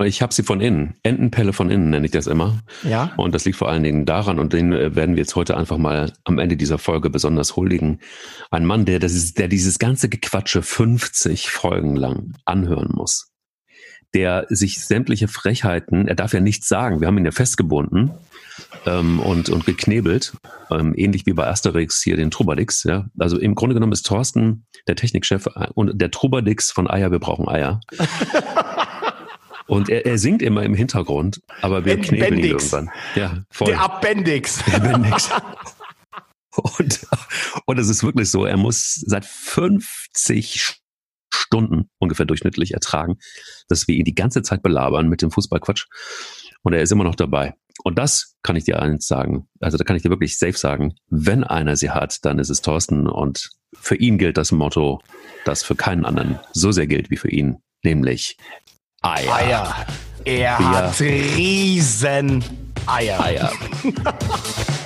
Ich habe sie von innen. Entenpelle von innen nenne ich das immer. Ja. Und das liegt vor allen Dingen daran, und den äh, werden wir jetzt heute einfach mal am Ende dieser Folge besonders huldigen. Ein Mann, der, das ist, der dieses ganze Gequatsche 50 Folgen lang anhören muss. Der sich sämtliche Frechheiten, er darf ja nichts sagen, wir haben ihn ja festgebunden ähm, und, und geknebelt, ähm, ähnlich wie bei Asterix hier den Trubadix. Ja? Also im Grunde genommen ist Thorsten der Technikchef äh, und der Trubadix von Eier, wir brauchen Eier. Und er, er singt immer im Hintergrund, aber wir Bendix. knebeln ihn irgendwann. Ja, voll. Der Appendix. *laughs* Der Appendix. und, und es ist wirklich so, er muss seit 50 Stunden ungefähr durchschnittlich ertragen, dass wir ihn die ganze Zeit belabern mit dem Fußballquatsch. Und er ist immer noch dabei. Und das kann ich dir eins sagen. Also da kann ich dir wirklich safe sagen, wenn einer sie hat, dann ist es Thorsten. Und für ihn gilt das Motto, das für keinen anderen so sehr gilt wie für ihn, nämlich Eier. Eier. Er Bier. hat riesen Eier. Eier. *laughs*